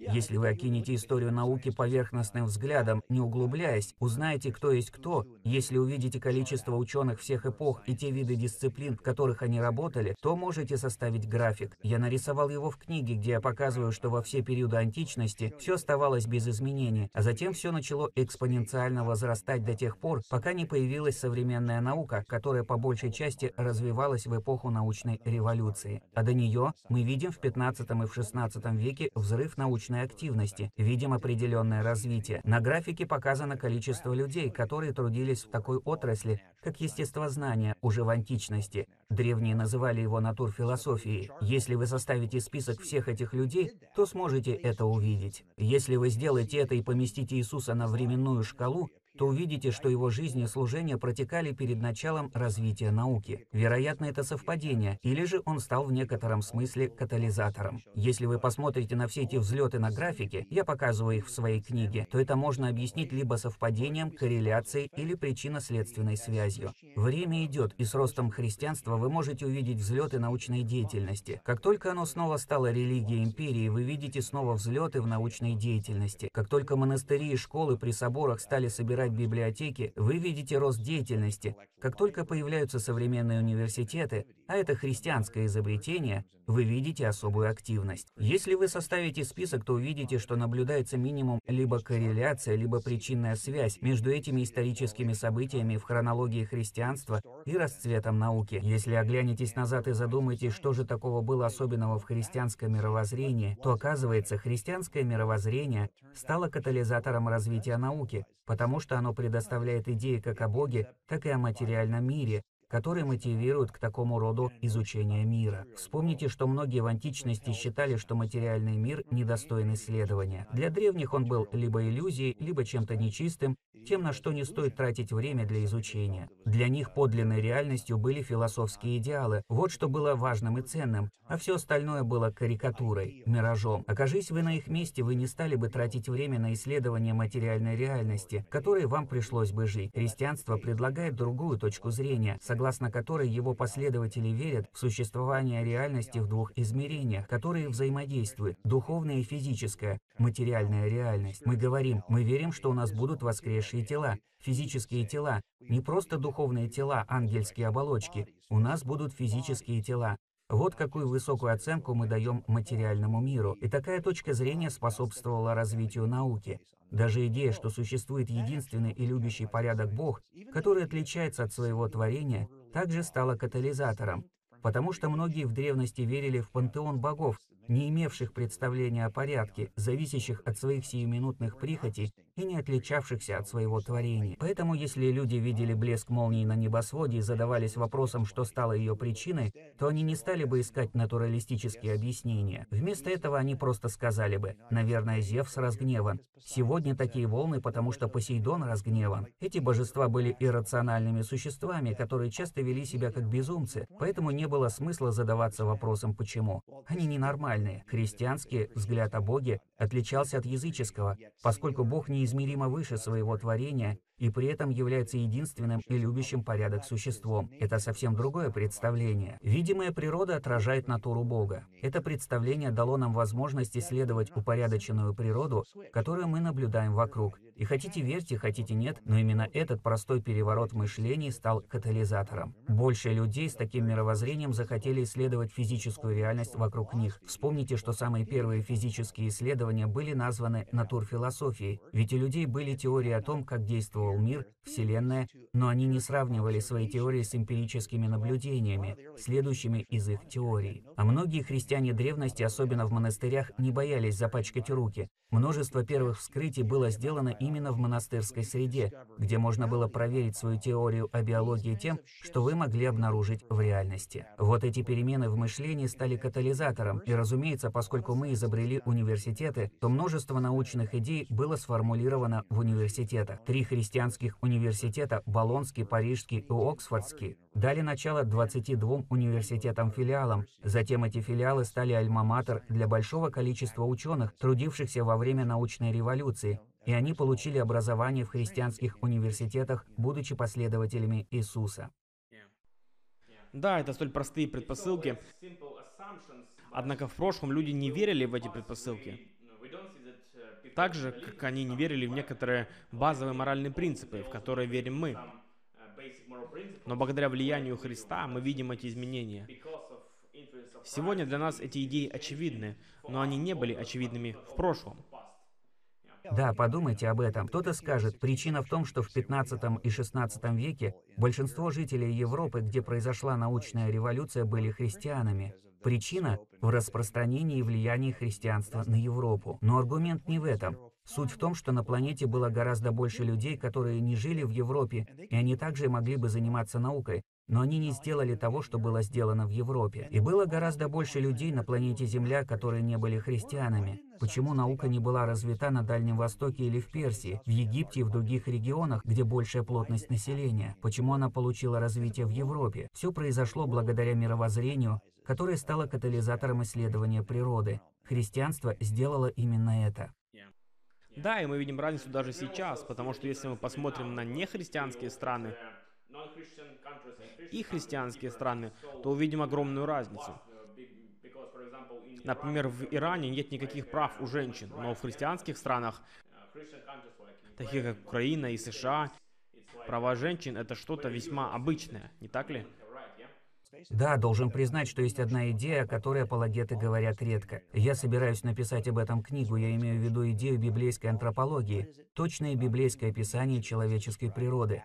Если вы окинете историю науки поверхностным взглядом, не углубляясь, узнаете, кто есть кто, если увидите количество ученых всех эпох и те виды дисциплин, в которых они работали, то можете составить график. Я нарисовал его в книге, где я показываю, что во все периоды античности все оставалось без изменений, а затем все начало экспоненциально возрастать до тех пор, пока не появилась современная наука, которая по большей части развивалась в эпоху научной революции. А до нее мы видим в 15 и в 16 веке взрыв научной научной активности, видим определенное развитие. На графике показано количество людей, которые трудились в такой отрасли, как естествознание, уже в античности. Древние называли его натурфилософией. Если вы составите список всех этих людей, то сможете это увидеть. Если вы сделаете это и поместите Иисуса на временную шкалу, то увидите, что его жизнь и служение протекали перед началом развития науки. Вероятно, это совпадение, или же он стал в некотором смысле катализатором. Если вы посмотрите на все эти взлеты на графике, я показываю их в своей книге, то это можно объяснить либо совпадением, корреляцией или причинно-следственной связью. Время идет, и с ростом христианства вы можете увидеть взлеты научной деятельности. Как только оно снова стало религией империи, вы видите снова взлеты в научной деятельности. Как только монастыри и школы при соборах стали собирать библиотеки, вы видите рост деятельности. Как только появляются современные университеты, а это христианское изобретение, вы видите особую активность. Если вы составите список, то увидите, что наблюдается минимум либо корреляция, либо причинная связь между этими историческими событиями в хронологии христианства и расцветом науки. Если оглянетесь назад и задумаетесь, что же такого было особенного в христианском мировоззрении, то оказывается, христианское мировоззрение стало катализатором развития науки, потому что оно предоставляет идеи как о Боге, так и о материальном мире, которые мотивируют к такому роду изучения мира. Вспомните, что многие в античности считали, что материальный мир недостоин исследования. Для древних он был либо иллюзией, либо чем-то нечистым, тем, на что не стоит тратить время для изучения. Для них подлинной реальностью были философские идеалы. Вот что было важным и ценным, а все остальное было карикатурой, миражом. Окажись вы на их месте, вы не стали бы тратить время на исследование материальной реальности, которой вам пришлось бы жить. Христианство предлагает другую точку зрения, согласно которой его последователи верят в существование реальности в двух измерениях, которые взаимодействуют – духовная и физическая, материальная реальность. Мы говорим, мы верим, что у нас будут воскресшие тела, физические тела, не просто духовные тела, ангельские оболочки. У нас будут физические тела. Вот какую высокую оценку мы даем материальному миру. И такая точка зрения способствовала развитию науки. Даже идея, что существует единственный и любящий порядок Бог, который отличается от своего творения, также стала катализатором, потому что многие в древности верили в пантеон богов, не имевших представления о порядке, зависящих от своих сиюминутных прихотей и не отличавшихся от своего творения. Поэтому, если люди видели блеск молнии на небосводе и задавались вопросом, что стало ее причиной, то они не стали бы искать натуралистические объяснения. Вместо этого они просто сказали бы, наверное, Зевс разгневан. Сегодня такие волны, потому что Посейдон разгневан. Эти божества были иррациональными существами, которые часто вели себя как безумцы, поэтому не было смысла задаваться вопросом «почему?». Они ненормальные. Христианский взгляд о Боге отличался от языческого, поскольку Бог неизмеримо выше своего творения и при этом является единственным и любящим порядок существом. Это совсем другое представление. Видимая природа отражает натуру Бога. Это представление дало нам возможность исследовать упорядоченную природу, которую мы наблюдаем вокруг. И хотите верьте, хотите нет, но именно этот простой переворот мышлений стал катализатором. Больше людей с таким мировоззрением захотели исследовать физическую реальность вокруг них. Вспомните, что самые первые физические исследования были названы натурфилософией, ведь у людей были теории о том, как действовал мир, Вселенная, но они не сравнивали свои теории с эмпирическими наблюдениями, следующими из их теорий. А многие христиане древности, особенно в монастырях, не боялись запачкать руки. Множество первых вскрытий было сделано именно в монастырской среде, где можно было проверить свою теорию о биологии тем, что вы могли обнаружить в реальности. Вот эти перемены в мышлении стали катализатором, и, разумеется, поскольку мы изобрели университеты, то множество научных идей было сформулировано в университетах. Три христианских университета – Болонский, Парижский и Оксфордский – дали начало 22 университетам-филиалам. Затем эти филиалы стали альма-матер для большого количества ученых, трудившихся во время научной революции, и они получили образование в христианских университетах, будучи последователями Иисуса. Да, это столь простые предпосылки. Однако в прошлом люди не верили в эти предпосылки. Так же, как они не верили в некоторые базовые моральные принципы, в которые верим мы. Но благодаря влиянию Христа мы видим эти изменения. Сегодня для нас эти идеи очевидны, но они не были очевидными в прошлом. Да, подумайте об этом. Кто-то скажет, причина в том, что в 15 и 16 веке большинство жителей Европы, где произошла научная революция, были христианами. Причина в распространении и влиянии христианства на Европу. Но аргумент не в этом. Суть в том, что на планете было гораздо больше людей, которые не жили в Европе, и они также могли бы заниматься наукой. но они не сделали того, что было сделано в Европе. И было гораздо больше людей на планете Земля, которые не были христианами. Почему наука не была развита на Дальнем Востоке или в Персии, в Египте и в других регионах, где большая плотность населения? Почему она получила развитие в Европе? Все произошло благодаря мировоззрению, которое стало катализатором исследования природы. Христианство сделало именно это. Да, и мы видим разницу даже сейчас, потому что если мы посмотрим на нехристианские страны и христианские страны, то увидим огромную разницу. Например, в Иране нет никаких прав у женщин, но в христианских странах, таких как Украина и США, права женщин это что-то весьма обычное, не так ли? Да, должен признать, что есть одна идея, о которой апологеты говорят редко. Я собираюсь написать об этом книгу, я имею в виду идею библейской антропологии, точное библейское описание человеческой природы.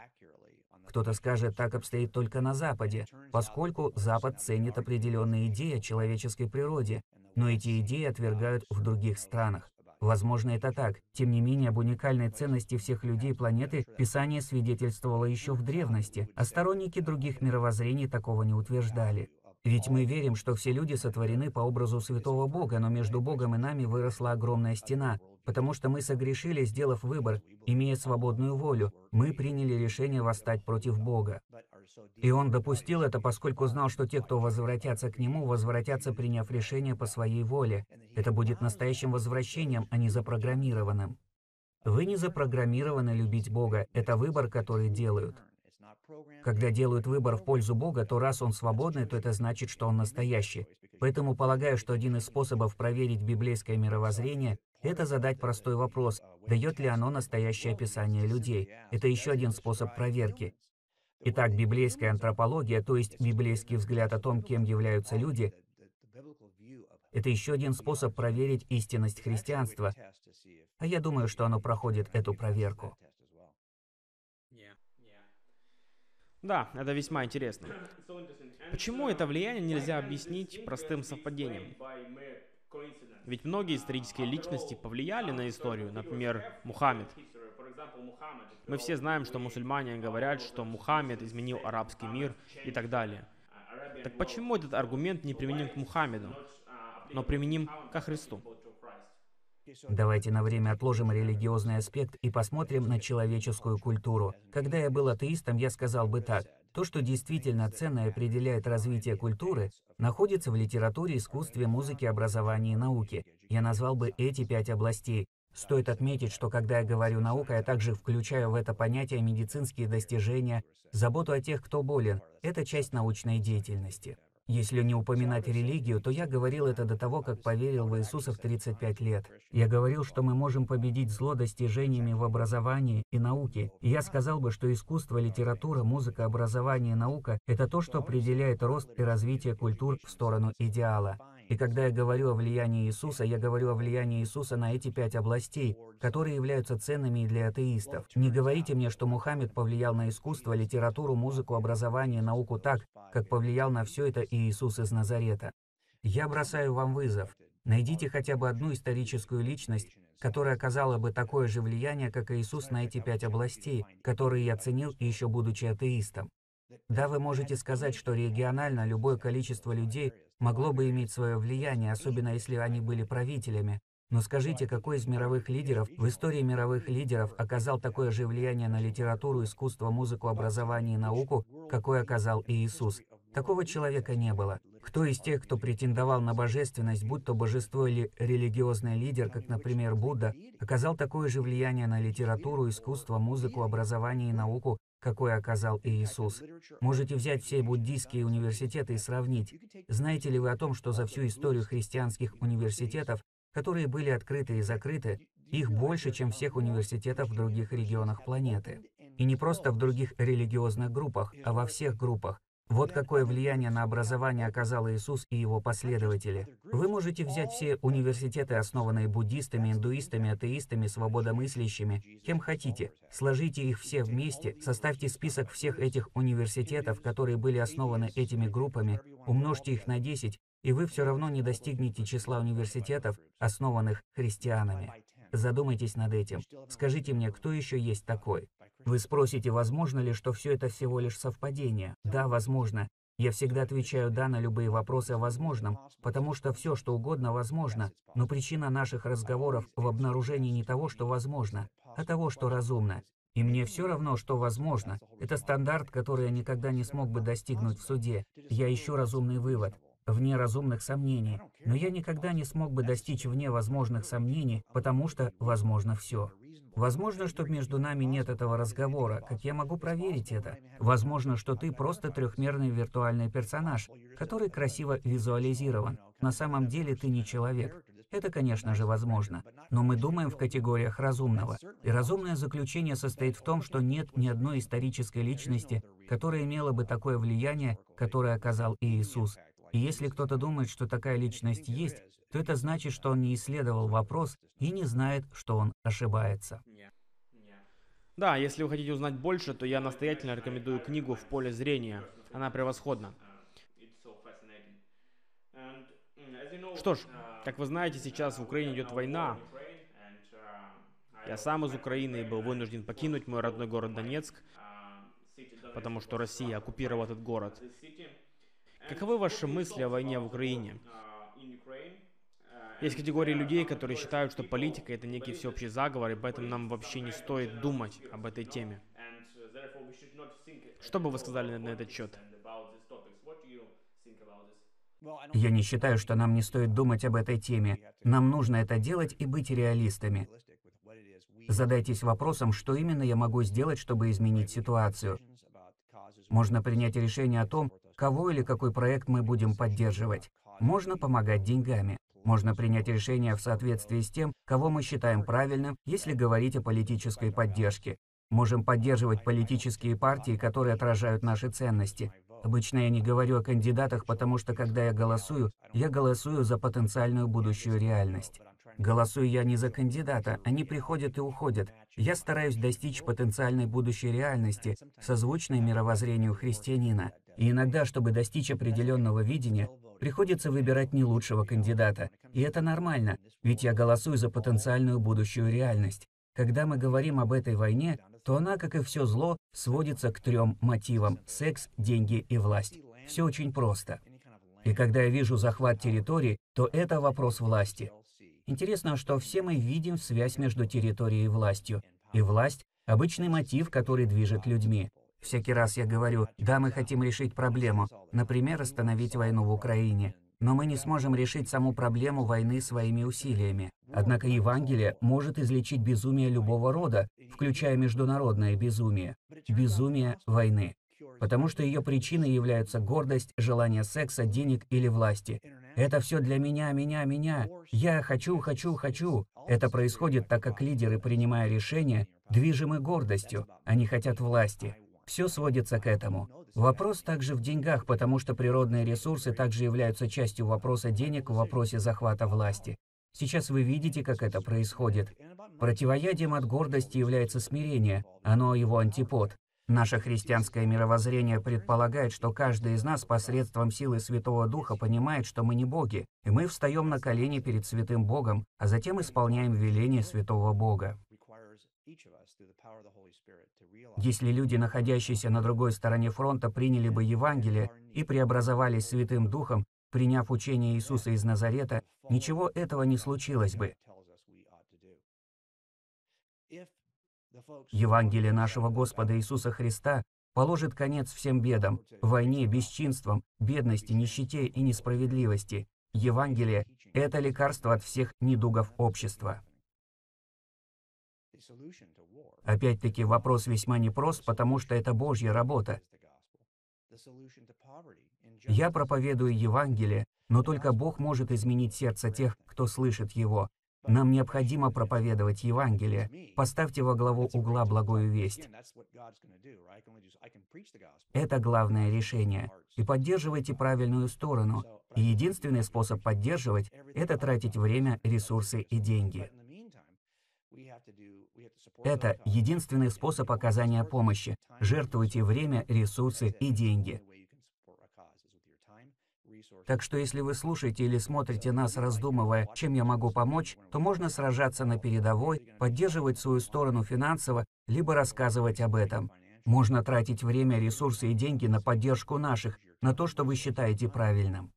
Кто-то скажет, так обстоит только на Западе, поскольку Запад ценит определенные идеи о человеческой природе, но эти идеи отвергают в других странах. Возможно, это так. Тем не менее, об уникальной ценности всех людей планеты Писание свидетельствовало еще в древности, а сторонники других мировоззрений такого не утверждали. Ведь мы верим, что все люди сотворены по образу святого Бога, но между Богом и нами выросла огромная стена, потому что мы согрешили, сделав выбор, имея свободную волю. Мы приняли решение восстать против Бога. И он допустил это, поскольку знал, что те, кто возвратятся к нему, возвратятся, приняв решение по своей воле. Это будет настоящим возвращением, а не запрограммированным. Вы не запрограммированы любить Бога, это выбор, который делают. Когда делают выбор в пользу Бога, то раз он свободный, то это значит, что он настоящий. Поэтому полагаю, что один из способов проверить библейское мировоззрение – это задать простой вопрос, дает ли оно настоящее описание людей. Это еще один способ проверки. Итак, библейская антропология, то есть библейский взгляд о том, кем являются люди, это еще один способ проверить истинность христианства. А я думаю, что оно проходит эту проверку. Да, это весьма интересно. Почему это влияние нельзя объяснить простым совпадением? Ведь многие исторические личности повлияли на историю, например, Мухаммед. Мы все знаем, что мусульмане говорят, что Мухаммед изменил арабский мир и так далее. Так почему этот аргумент не применим к Мухаммеду, но применим ко Христу? Давайте на время отложим религиозный аспект и посмотрим на человеческую культуру. Когда я был атеистом, я сказал бы так. То, что действительно ценно и определяет развитие культуры, находится в литературе, искусстве, музыке, образовании и науке. Я назвал бы эти пять областей. Стоит отметить, что когда я говорю «наука», я также включаю в это понятие медицинские достижения, заботу о тех, кто болен. Это часть научной деятельности. Если не упоминать религию, то я говорил это до того, как поверил в Иисуса в 35 лет. Я говорил, что мы можем победить зло достижениями в образовании и науке. И я сказал бы, что искусство, литература, музыка, образование наука – это то, что определяет рост и развитие культур в сторону идеала. И когда я говорю о влиянии Иисуса, я говорю о влиянии Иисуса на эти пять областей, которые являются ценными и для атеистов. Не говорите мне, что Мухаммед повлиял на искусство, литературу, музыку, образование, науку так, как повлиял на все это Иисус из Назарета. Я бросаю вам вызов. Найдите хотя бы одну историческую личность, которая оказала бы такое же влияние, как Иисус на эти пять областей, которые я ценил еще будучи атеистом. Да, вы можете сказать, что регионально любое количество людей могло бы иметь свое влияние, особенно если они были правителями. Но скажите, какой из мировых лидеров в истории мировых лидеров оказал такое же влияние на литературу, искусство, музыку, образование и науку, какое оказал Иисус? Такого человека не было. Кто из тех, кто претендовал на божественность, будь то божество или религиозный лидер, как, например, Будда, оказал такое же влияние на литературу, искусство, музыку, образование и науку, какой оказал Иисус. Можете взять все буддийские университеты и сравнить. Знаете ли вы о том, что за всю историю христианских университетов, которые были открыты и закрыты, их больше, чем всех университетов в других регионах планеты? И не просто в других религиозных группах, а во всех группах, вот какое влияние на образование оказал Иисус и его последователи. Вы можете взять все университеты, основанные буддистами, индуистами, атеистами, свободомыслящими, кем хотите, сложите их все вместе, составьте список всех этих университетов, которые были основаны этими группами, умножьте их на 10, и вы все равно не достигнете числа университетов, основанных христианами. Задумайтесь над этим. Скажите мне, кто еще есть такой? Вы спросите, возможно ли, что все это всего лишь совпадение? Да, возможно. Я всегда отвечаю «да» на любые вопросы о возможном, потому что все, что угодно, возможно, но причина наших разговоров в обнаружении не того, что возможно, а того, что разумно. И мне все равно, что возможно. Это стандарт, который я никогда не смог бы достигнуть в суде. Я ищу разумный вывод, вне разумных сомнений. Но я никогда не смог бы достичь вне возможных сомнений, потому что возможно все. Возможно, что между нами нет этого разговора. Как я могу проверить это? Возможно, что ты просто трехмерный виртуальный персонаж, который красиво визуализирован. На самом деле ты не человек. Это, конечно же, возможно. Но мы думаем в категориях разумного. И разумное заключение состоит в том, что нет ни одной исторической личности, которая имела бы такое влияние, которое оказал Иисус. И если кто-то думает, что такая личность есть, то это значит, что он не исследовал вопрос и не знает, что он ошибается. Да, если вы хотите узнать больше, то я настоятельно рекомендую книгу «В поле зрения». Она превосходна. Что ж, как вы знаете, сейчас в Украине идет война. Я сам из Украины и был вынужден покинуть мой родной город Донецк, потому что Россия оккупировала этот город. Каковы ваши мысли о войне в Украине? Есть категории людей, которые считают, что политика это некий всеобщий заговор, и поэтому нам вообще не стоит думать об этой теме. Что бы вы сказали на этот счет? Я не считаю, что нам не стоит думать об этой теме. Нам нужно это делать и быть реалистами. Задайтесь вопросом, что именно я могу сделать, чтобы изменить ситуацию. Можно принять решение о том, кого или какой проект мы будем поддерживать. Можно помогать деньгами. Можно принять решение в соответствии с тем, кого мы считаем правильным, если говорить о политической поддержке. Можем поддерживать политические партии, которые отражают наши ценности. Обычно я не говорю о кандидатах, потому что когда я голосую, я голосую за потенциальную будущую реальность. Голосую я не за кандидата, они приходят и уходят. Я стараюсь достичь потенциальной будущей реальности, созвучной мировоззрению христианина. И иногда, чтобы достичь определенного видения, приходится выбирать не лучшего кандидата. И это нормально, ведь я голосую за потенциальную будущую реальность. Когда мы говорим об этой войне, то она, как и все зло, сводится к трем мотивам – секс, деньги и власть. Все очень просто. И когда я вижу захват территории, то это вопрос власти. Интересно, что все мы видим связь между территорией и властью. И власть – обычный мотив, который движет людьми. Всякий раз я говорю, да, мы хотим решить проблему, например, остановить войну в Украине. Но мы не сможем решить саму проблему войны своими усилиями. Однако Евангелие может излечить безумие любого рода, включая международное безумие. Безумие войны. Потому что ее причиной являются гордость, желание секса, денег или власти. Это все для меня, меня, меня. Я хочу, хочу, хочу. Это происходит так, как лидеры, принимая решения, движимы гордостью. Они хотят власти. Все сводится к этому. Вопрос также в деньгах, потому что природные ресурсы также являются частью вопроса денег в вопросе захвата власти. Сейчас вы видите, как это происходит. Противоядием от гордости является смирение, оно его антипод. Наше христианское мировоззрение предполагает, что каждый из нас посредством силы Святого Духа понимает, что мы не боги, и мы встаем на колени перед Святым Богом, а затем исполняем веление Святого Бога. Если люди, находящиеся на другой стороне фронта, приняли бы Евангелие и преобразовались Святым Духом, приняв учение Иисуса из Назарета, ничего этого не случилось бы. Евангелие нашего Господа Иисуса Христа положит конец всем бедам, войне, бесчинствам, бедности, нищете и несправедливости. Евангелие – это лекарство от всех недугов общества. Опять-таки вопрос весьма непрост, потому что это Божья работа. Я проповедую Евангелие, но только Бог может изменить сердце тех, кто слышит его. Нам необходимо проповедовать Евангелие. Поставьте во главу угла благую весть. Это главное решение. И поддерживайте правильную сторону. И единственный способ поддерживать – это тратить время, ресурсы и деньги. Это единственный способ оказания помощи. Жертвуйте время, ресурсы и деньги. Так что если вы слушаете или смотрите нас, раздумывая, чем я могу помочь, то можно сражаться на передовой, поддерживать свою сторону финансово, либо рассказывать об этом. Можно тратить время, ресурсы и деньги на поддержку наших, на то, что вы считаете правильным.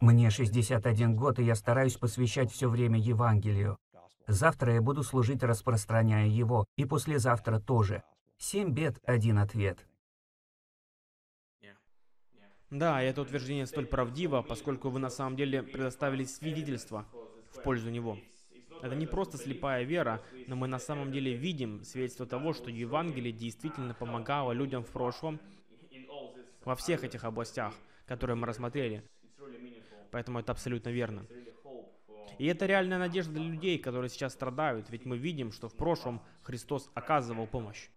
Мне 61 год, и я стараюсь посвящать все время Евангелию. Завтра я буду служить, распространяя его, и послезавтра тоже. Семь бед, один ответ. Да, это утверждение столь правдиво, поскольку вы на самом деле предоставили свидетельство в пользу него. Это не просто слепая вера, но мы на самом деле видим свидетельство того, что Евангелие действительно помогало людям в прошлом во всех этих областях, которые мы рассмотрели. Поэтому это абсолютно верно. И это реальная надежда для людей, которые сейчас страдают, ведь мы видим, что в прошлом Христос оказывал помощь.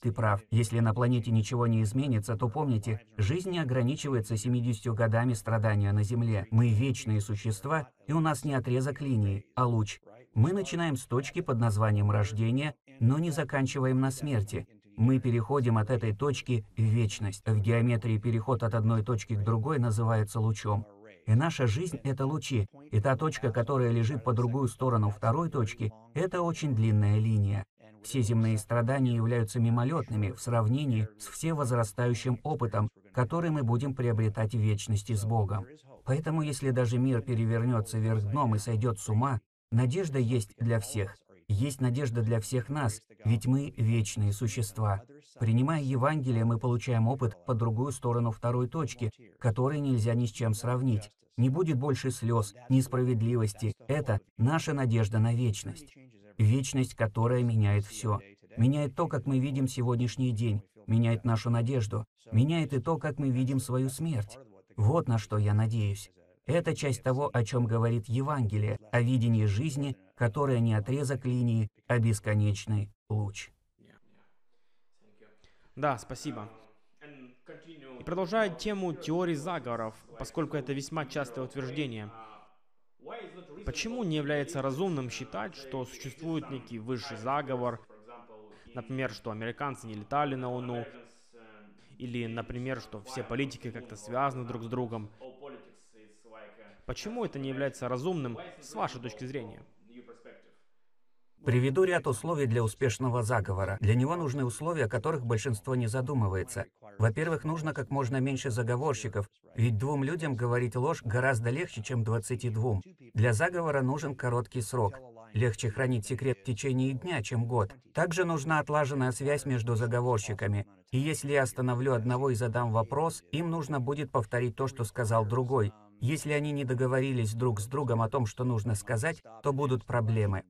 Ты прав. Если на планете ничего не изменится, то помните, жизнь не ограничивается 70 годами страдания на Земле. Мы вечные существа, и у нас не отрезок линии, а луч. Мы начинаем с точки под названием рождения, но не заканчиваем на смерти. Мы переходим от этой точки в вечность. В геометрии переход от одной точки к другой называется лучом. И наша жизнь — это лучи, и та точка, которая лежит по другую сторону второй точки, это очень длинная линия. Все земные страдания являются мимолетными в сравнении с всевозрастающим опытом, который мы будем приобретать в вечности с Богом. Поэтому если даже мир перевернется вверх дном и сойдет с ума, надежда есть для всех. Есть надежда для всех нас, ведь мы вечные существа. Принимая Евангелие, мы получаем опыт по другую сторону второй точки, который нельзя ни с чем сравнить. Не будет больше слез, несправедливости. Это наша надежда на вечность. Вечность, которая меняет все. Меняет то, как мы видим сегодняшний день. Меняет нашу надежду. Меняет и то, как мы видим свою смерть. Вот на что я надеюсь. Это часть того, о чем говорит Евангелие, о видении жизни, которая не отрезок линии, а бесконечный луч. Да, спасибо. И продолжая тему теории заговоров, поскольку это весьма частое утверждение, почему не является разумным считать, что существует некий высший заговор, например, что американцы не летали на Луну, или, например, что все политики как-то связаны друг с другом, Почему это не является разумным с вашей точки зрения? Приведу ряд условий для успешного заговора. Для него нужны условия, о которых большинство не задумывается. Во-первых, нужно как можно меньше заговорщиков, ведь двум людям говорить ложь гораздо легче, чем 22. Для заговора нужен короткий срок. Легче хранить секрет в течение дня, чем год. Также нужна отлаженная связь между заговорщиками. И если я остановлю одного и задам вопрос, им нужно будет повторить то, что сказал другой. Если они не договорились друг с другом о том, что нужно сказать, то будут проблемы.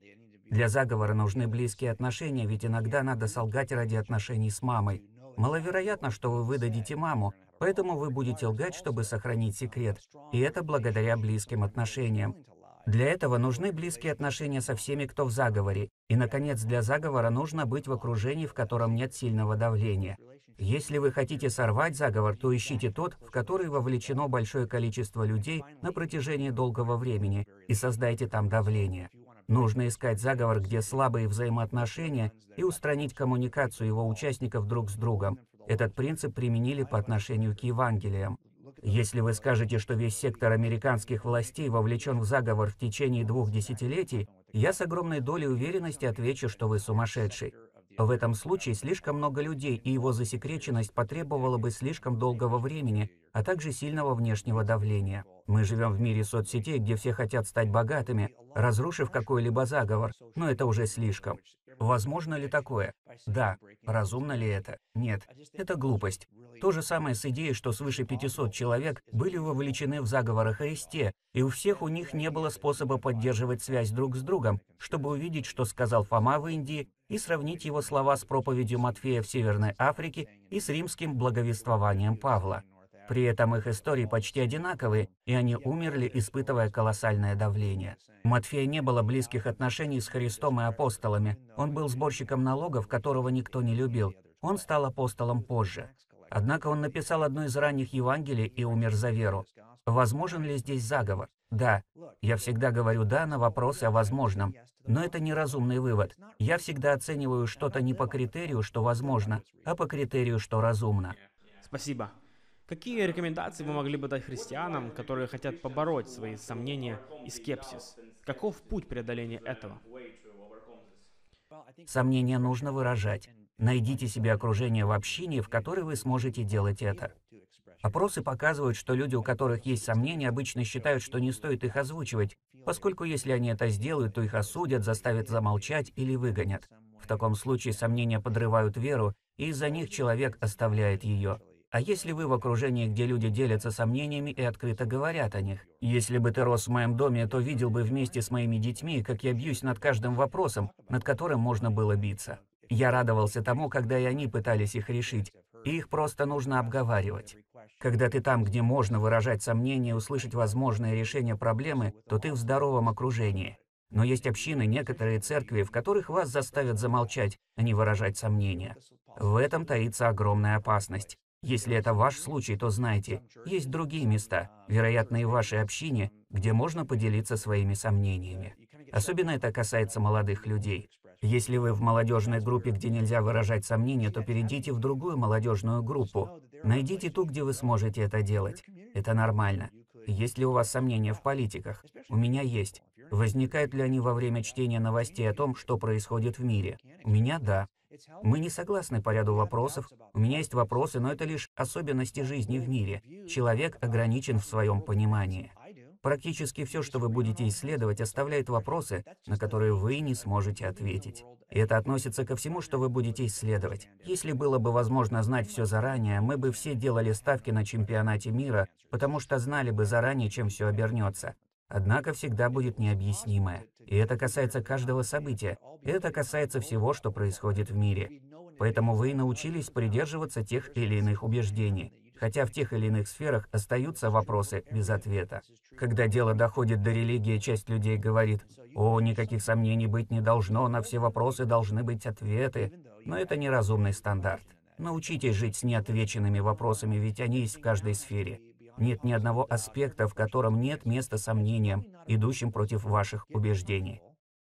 Для заговора нужны близкие отношения, ведь иногда надо солгать ради отношений с мамой. Маловероятно, что вы выдадите маму, поэтому вы будете лгать, чтобы сохранить секрет. И это благодаря близким отношениям. Для этого нужны близкие отношения со всеми, кто в заговоре. И, наконец, для заговора нужно быть в окружении, в котором нет сильного давления. Если вы хотите сорвать заговор, то ищите тот, в который вовлечено большое количество людей на протяжении долгого времени, и создайте там давление. Нужно искать заговор, где слабые взаимоотношения, и устранить коммуникацию его участников друг с другом. Этот принцип применили по отношению к Евангелиям. Если вы скажете, что весь сектор американских властей вовлечен в заговор в течение двух десятилетий, я с огромной долей уверенности отвечу, что вы сумасшедший. В этом случае слишком много людей, и его засекреченность потребовала бы слишком долгого времени, а также сильного внешнего давления. Мы живем в мире соцсетей, где все хотят стать богатыми, разрушив какой-либо заговор, но это уже слишком. Возможно ли такое? Да. Разумно ли это? Нет. Это глупость. То же самое с идеей, что свыше 500 человек были вовлечены в заговор о Христе, и у всех у них не было способа поддерживать связь друг с другом, чтобы увидеть, что сказал Фома в Индии, и сравнить его слова с проповедью Матфея в Северной Африке и с римским благовествованием Павла. При этом их истории почти одинаковые, и они умерли, испытывая колоссальное давление. Матфея не было близких отношений с Христом и апостолами. Он был сборщиком налогов, которого никто не любил. Он стал апостолом позже. Однако он написал одно из ранних Евангелий и умер за веру. Возможен ли здесь заговор? Да. Я всегда говорю «да» на вопросы о возможном. Но это неразумный вывод. Я всегда оцениваю что-то не по критерию, что возможно, а по критерию, что разумно. Спасибо. Какие рекомендации вы могли бы дать христианам, которые хотят побороть свои сомнения и скепсис? Каков путь преодоления этого? Сомнения нужно выражать. Найдите себе окружение в общине, в которой вы сможете делать это. Опросы показывают, что люди, у которых есть сомнения, обычно считают, что не стоит их озвучивать, поскольку если они это сделают, то их осудят, заставят замолчать или выгонят. В таком случае сомнения подрывают веру, и из-за них человек оставляет ее. А если вы в окружении, где люди делятся сомнениями и открыто говорят о них? Если бы ты рос в моем доме, то видел бы вместе с моими детьми, как я бьюсь над каждым вопросом, над которым можно было биться. Я радовался тому, когда и они пытались их решить, их просто нужно обговаривать. Когда ты там, где можно выражать сомнения, услышать возможное решение проблемы, то ты в здоровом окружении. Но есть общины, некоторые церкви, в которых вас заставят замолчать, а не выражать сомнения. В этом таится огромная опасность. Если это ваш случай, то знайте, есть другие места, вероятно, и в вашей общине, где можно поделиться своими сомнениями. Особенно это касается молодых людей. Если вы в молодежной группе, где нельзя выражать сомнения, то перейдите в другую молодежную группу. Найдите ту, где вы сможете это делать. Это нормально. Есть ли у вас сомнения в политиках? У меня есть. Возникают ли они во время чтения новостей о том, что происходит в мире? У меня да. Мы не согласны по ряду вопросов. У меня есть вопросы, но это лишь особенности жизни в мире. Человек ограничен в своем понимании. Практически все, что вы будете исследовать, оставляет вопросы, на которые вы не сможете ответить. И это относится ко всему, что вы будете исследовать. Если было бы возможно знать все заранее, мы бы все делали ставки на чемпионате мира, потому что знали бы заранее, чем все обернется. Однако всегда будет необъяснимое. И это касается каждого события. Это касается всего, что происходит в мире. Поэтому вы научились придерживаться тех или иных убеждений, хотя в тех или иных сферах остаются вопросы без ответа. Когда дело доходит до религии, часть людей говорит, «О, никаких сомнений быть не должно, на все вопросы должны быть ответы». Но это неразумный стандарт. Научитесь жить с неотвеченными вопросами, ведь они есть в каждой сфере. Нет ни одного аспекта, в котором нет места сомнениям, идущим против ваших убеждений.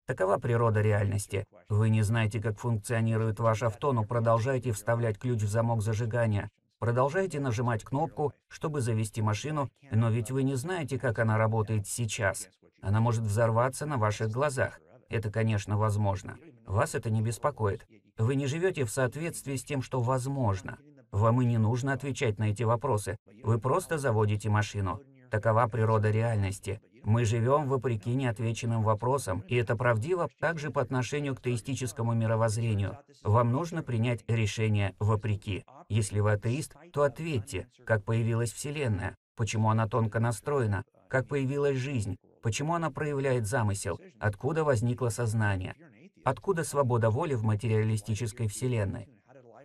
Такова природа реальности. Вы не знаете, как функционирует ваш авто, но продолжаете вставлять ключ в замок зажигания. Продолжаете нажимать кнопку, чтобы завести машину, но ведь вы не знаете, как она работает сейчас. Она может взорваться на ваших глазах. Это, конечно, возможно. Вас это не беспокоит. Вы не живете в соответствии с тем, что возможно. Вам и не нужно отвечать на эти вопросы. Вы просто заводите машину. Такова природа реальности. Мы живем вопреки неотвеченным вопросам, и это правдиво также по отношению к теистическому мировоззрению. Вам нужно принять решение вопреки. Если вы атеист, то ответьте, как появилась Вселенная, почему она тонко настроена, как появилась жизнь, почему она проявляет замысел, откуда возникло сознание, откуда свобода воли в материалистической Вселенной.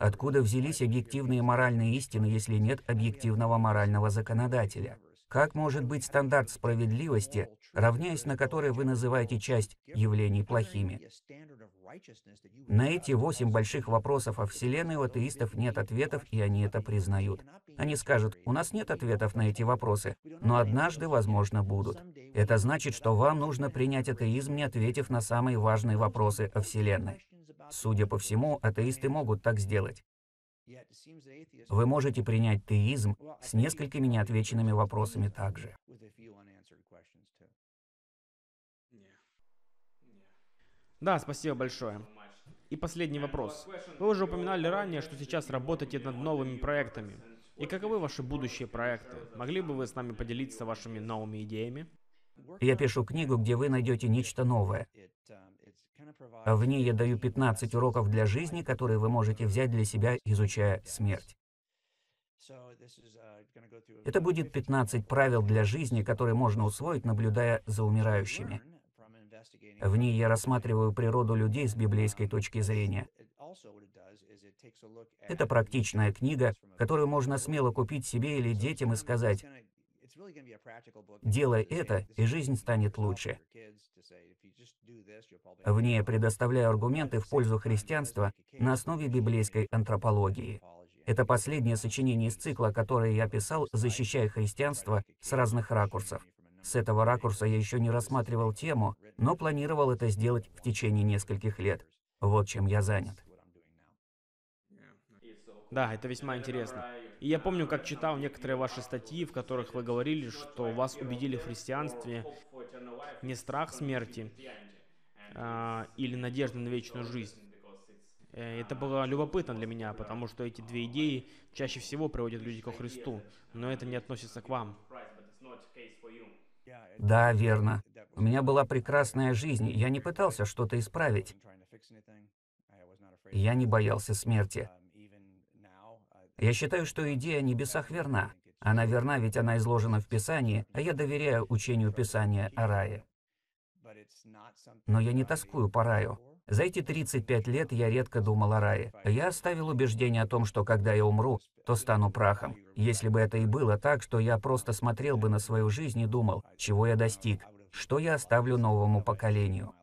Откуда взялись объективные моральные истины, если нет объективного морального законодателя? Как может быть стандарт справедливости, равняясь на который вы называете часть явлений плохими? На эти восемь больших вопросов о Вселенной у атеистов нет ответов, и они это признают. Они скажут, у нас нет ответов на эти вопросы, но однажды, возможно, будут. Это значит, что вам нужно принять атеизм, не ответив на самые важные вопросы о Вселенной. Судя по всему, атеисты могут так сделать. Вы можете принять теизм с несколькими неотвеченными вопросами также. Да, спасибо большое. И последний вопрос. Вы уже упоминали ранее, что сейчас работаете над новыми проектами. И каковы ваши будущие проекты? Могли бы вы с нами поделиться вашими новыми идеями? Я пишу книгу, где вы найдете нечто новое. В ней я даю 15 уроков для жизни, которые вы можете взять для себя, изучая смерть. Это будет 15 правил для жизни, которые можно усвоить, наблюдая за умирающими. В ней я рассматриваю природу людей с библейской точки зрения. Это практичная книга, которую можно смело купить себе или детям и сказать, Делай это, и жизнь станет лучше. В ней я предоставляю аргументы в пользу христианства на основе библейской антропологии. Это последнее сочинение из цикла, которое я писал, защищая христианство с разных ракурсов. С этого ракурса я еще не рассматривал тему, но планировал это сделать в течение нескольких лет. Вот чем я занят. Да, это весьма интересно. И я помню, как читал некоторые ваши статьи, в которых вы говорили, что вас убедили в христианстве не страх смерти а, или надежда на вечную жизнь. Э, это было любопытно для меня, потому что эти две идеи чаще всего приводят людей ко Христу, но это не относится к вам. Да, верно. У меня была прекрасная жизнь, я не пытался что-то исправить. Я не боялся смерти. Я считаю, что идея о небесах верна. Она верна, ведь она изложена в Писании, а я доверяю учению Писания о рае. Но я не тоскую по раю. За эти 35 лет я редко думал о рае. Я оставил убеждение о том, что когда я умру, то стану прахом. Если бы это и было так, что я просто смотрел бы на свою жизнь и думал, чего я достиг, что я оставлю новому поколению.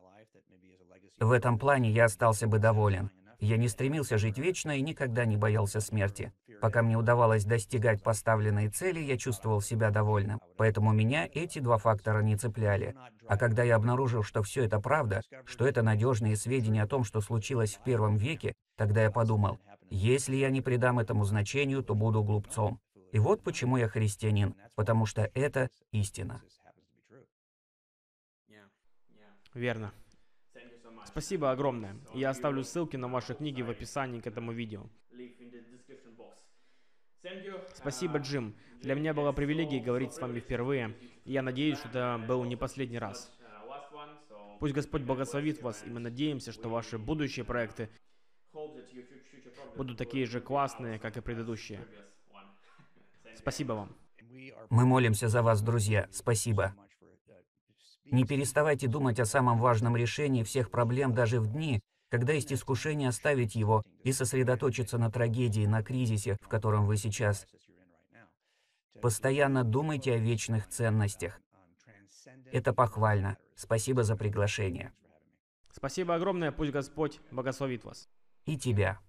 В этом плане я остался бы доволен. Я не стремился жить вечно и никогда не боялся смерти. Пока мне удавалось достигать поставленной цели, я чувствовал себя довольным. Поэтому меня эти два фактора не цепляли. А когда я обнаружил, что все это правда, что это надежные сведения о том, что случилось в первом веке, тогда я подумал, если я не придам этому значению, то буду глупцом. И вот почему я христианин, потому что это истина. Верно. Спасибо огромное. Я оставлю ссылки на ваши книги в описании к этому видео. Спасибо, Джим. Для меня была привилегия говорить с вами впервые. Я надеюсь, что это был не последний раз. Пусть Господь благословит вас, и мы надеемся, что ваши будущие проекты будут такие же классные, как и предыдущие. Спасибо вам. Мы молимся за вас, друзья. Спасибо. Не переставайте думать о самом важном решении всех проблем даже в дни, когда есть искушение оставить его и сосредоточиться на трагедии, на кризисе, в котором вы сейчас. Постоянно думайте о вечных ценностях. Это похвально. Спасибо за приглашение. Спасибо огромное, пусть Господь благословит вас. И тебя.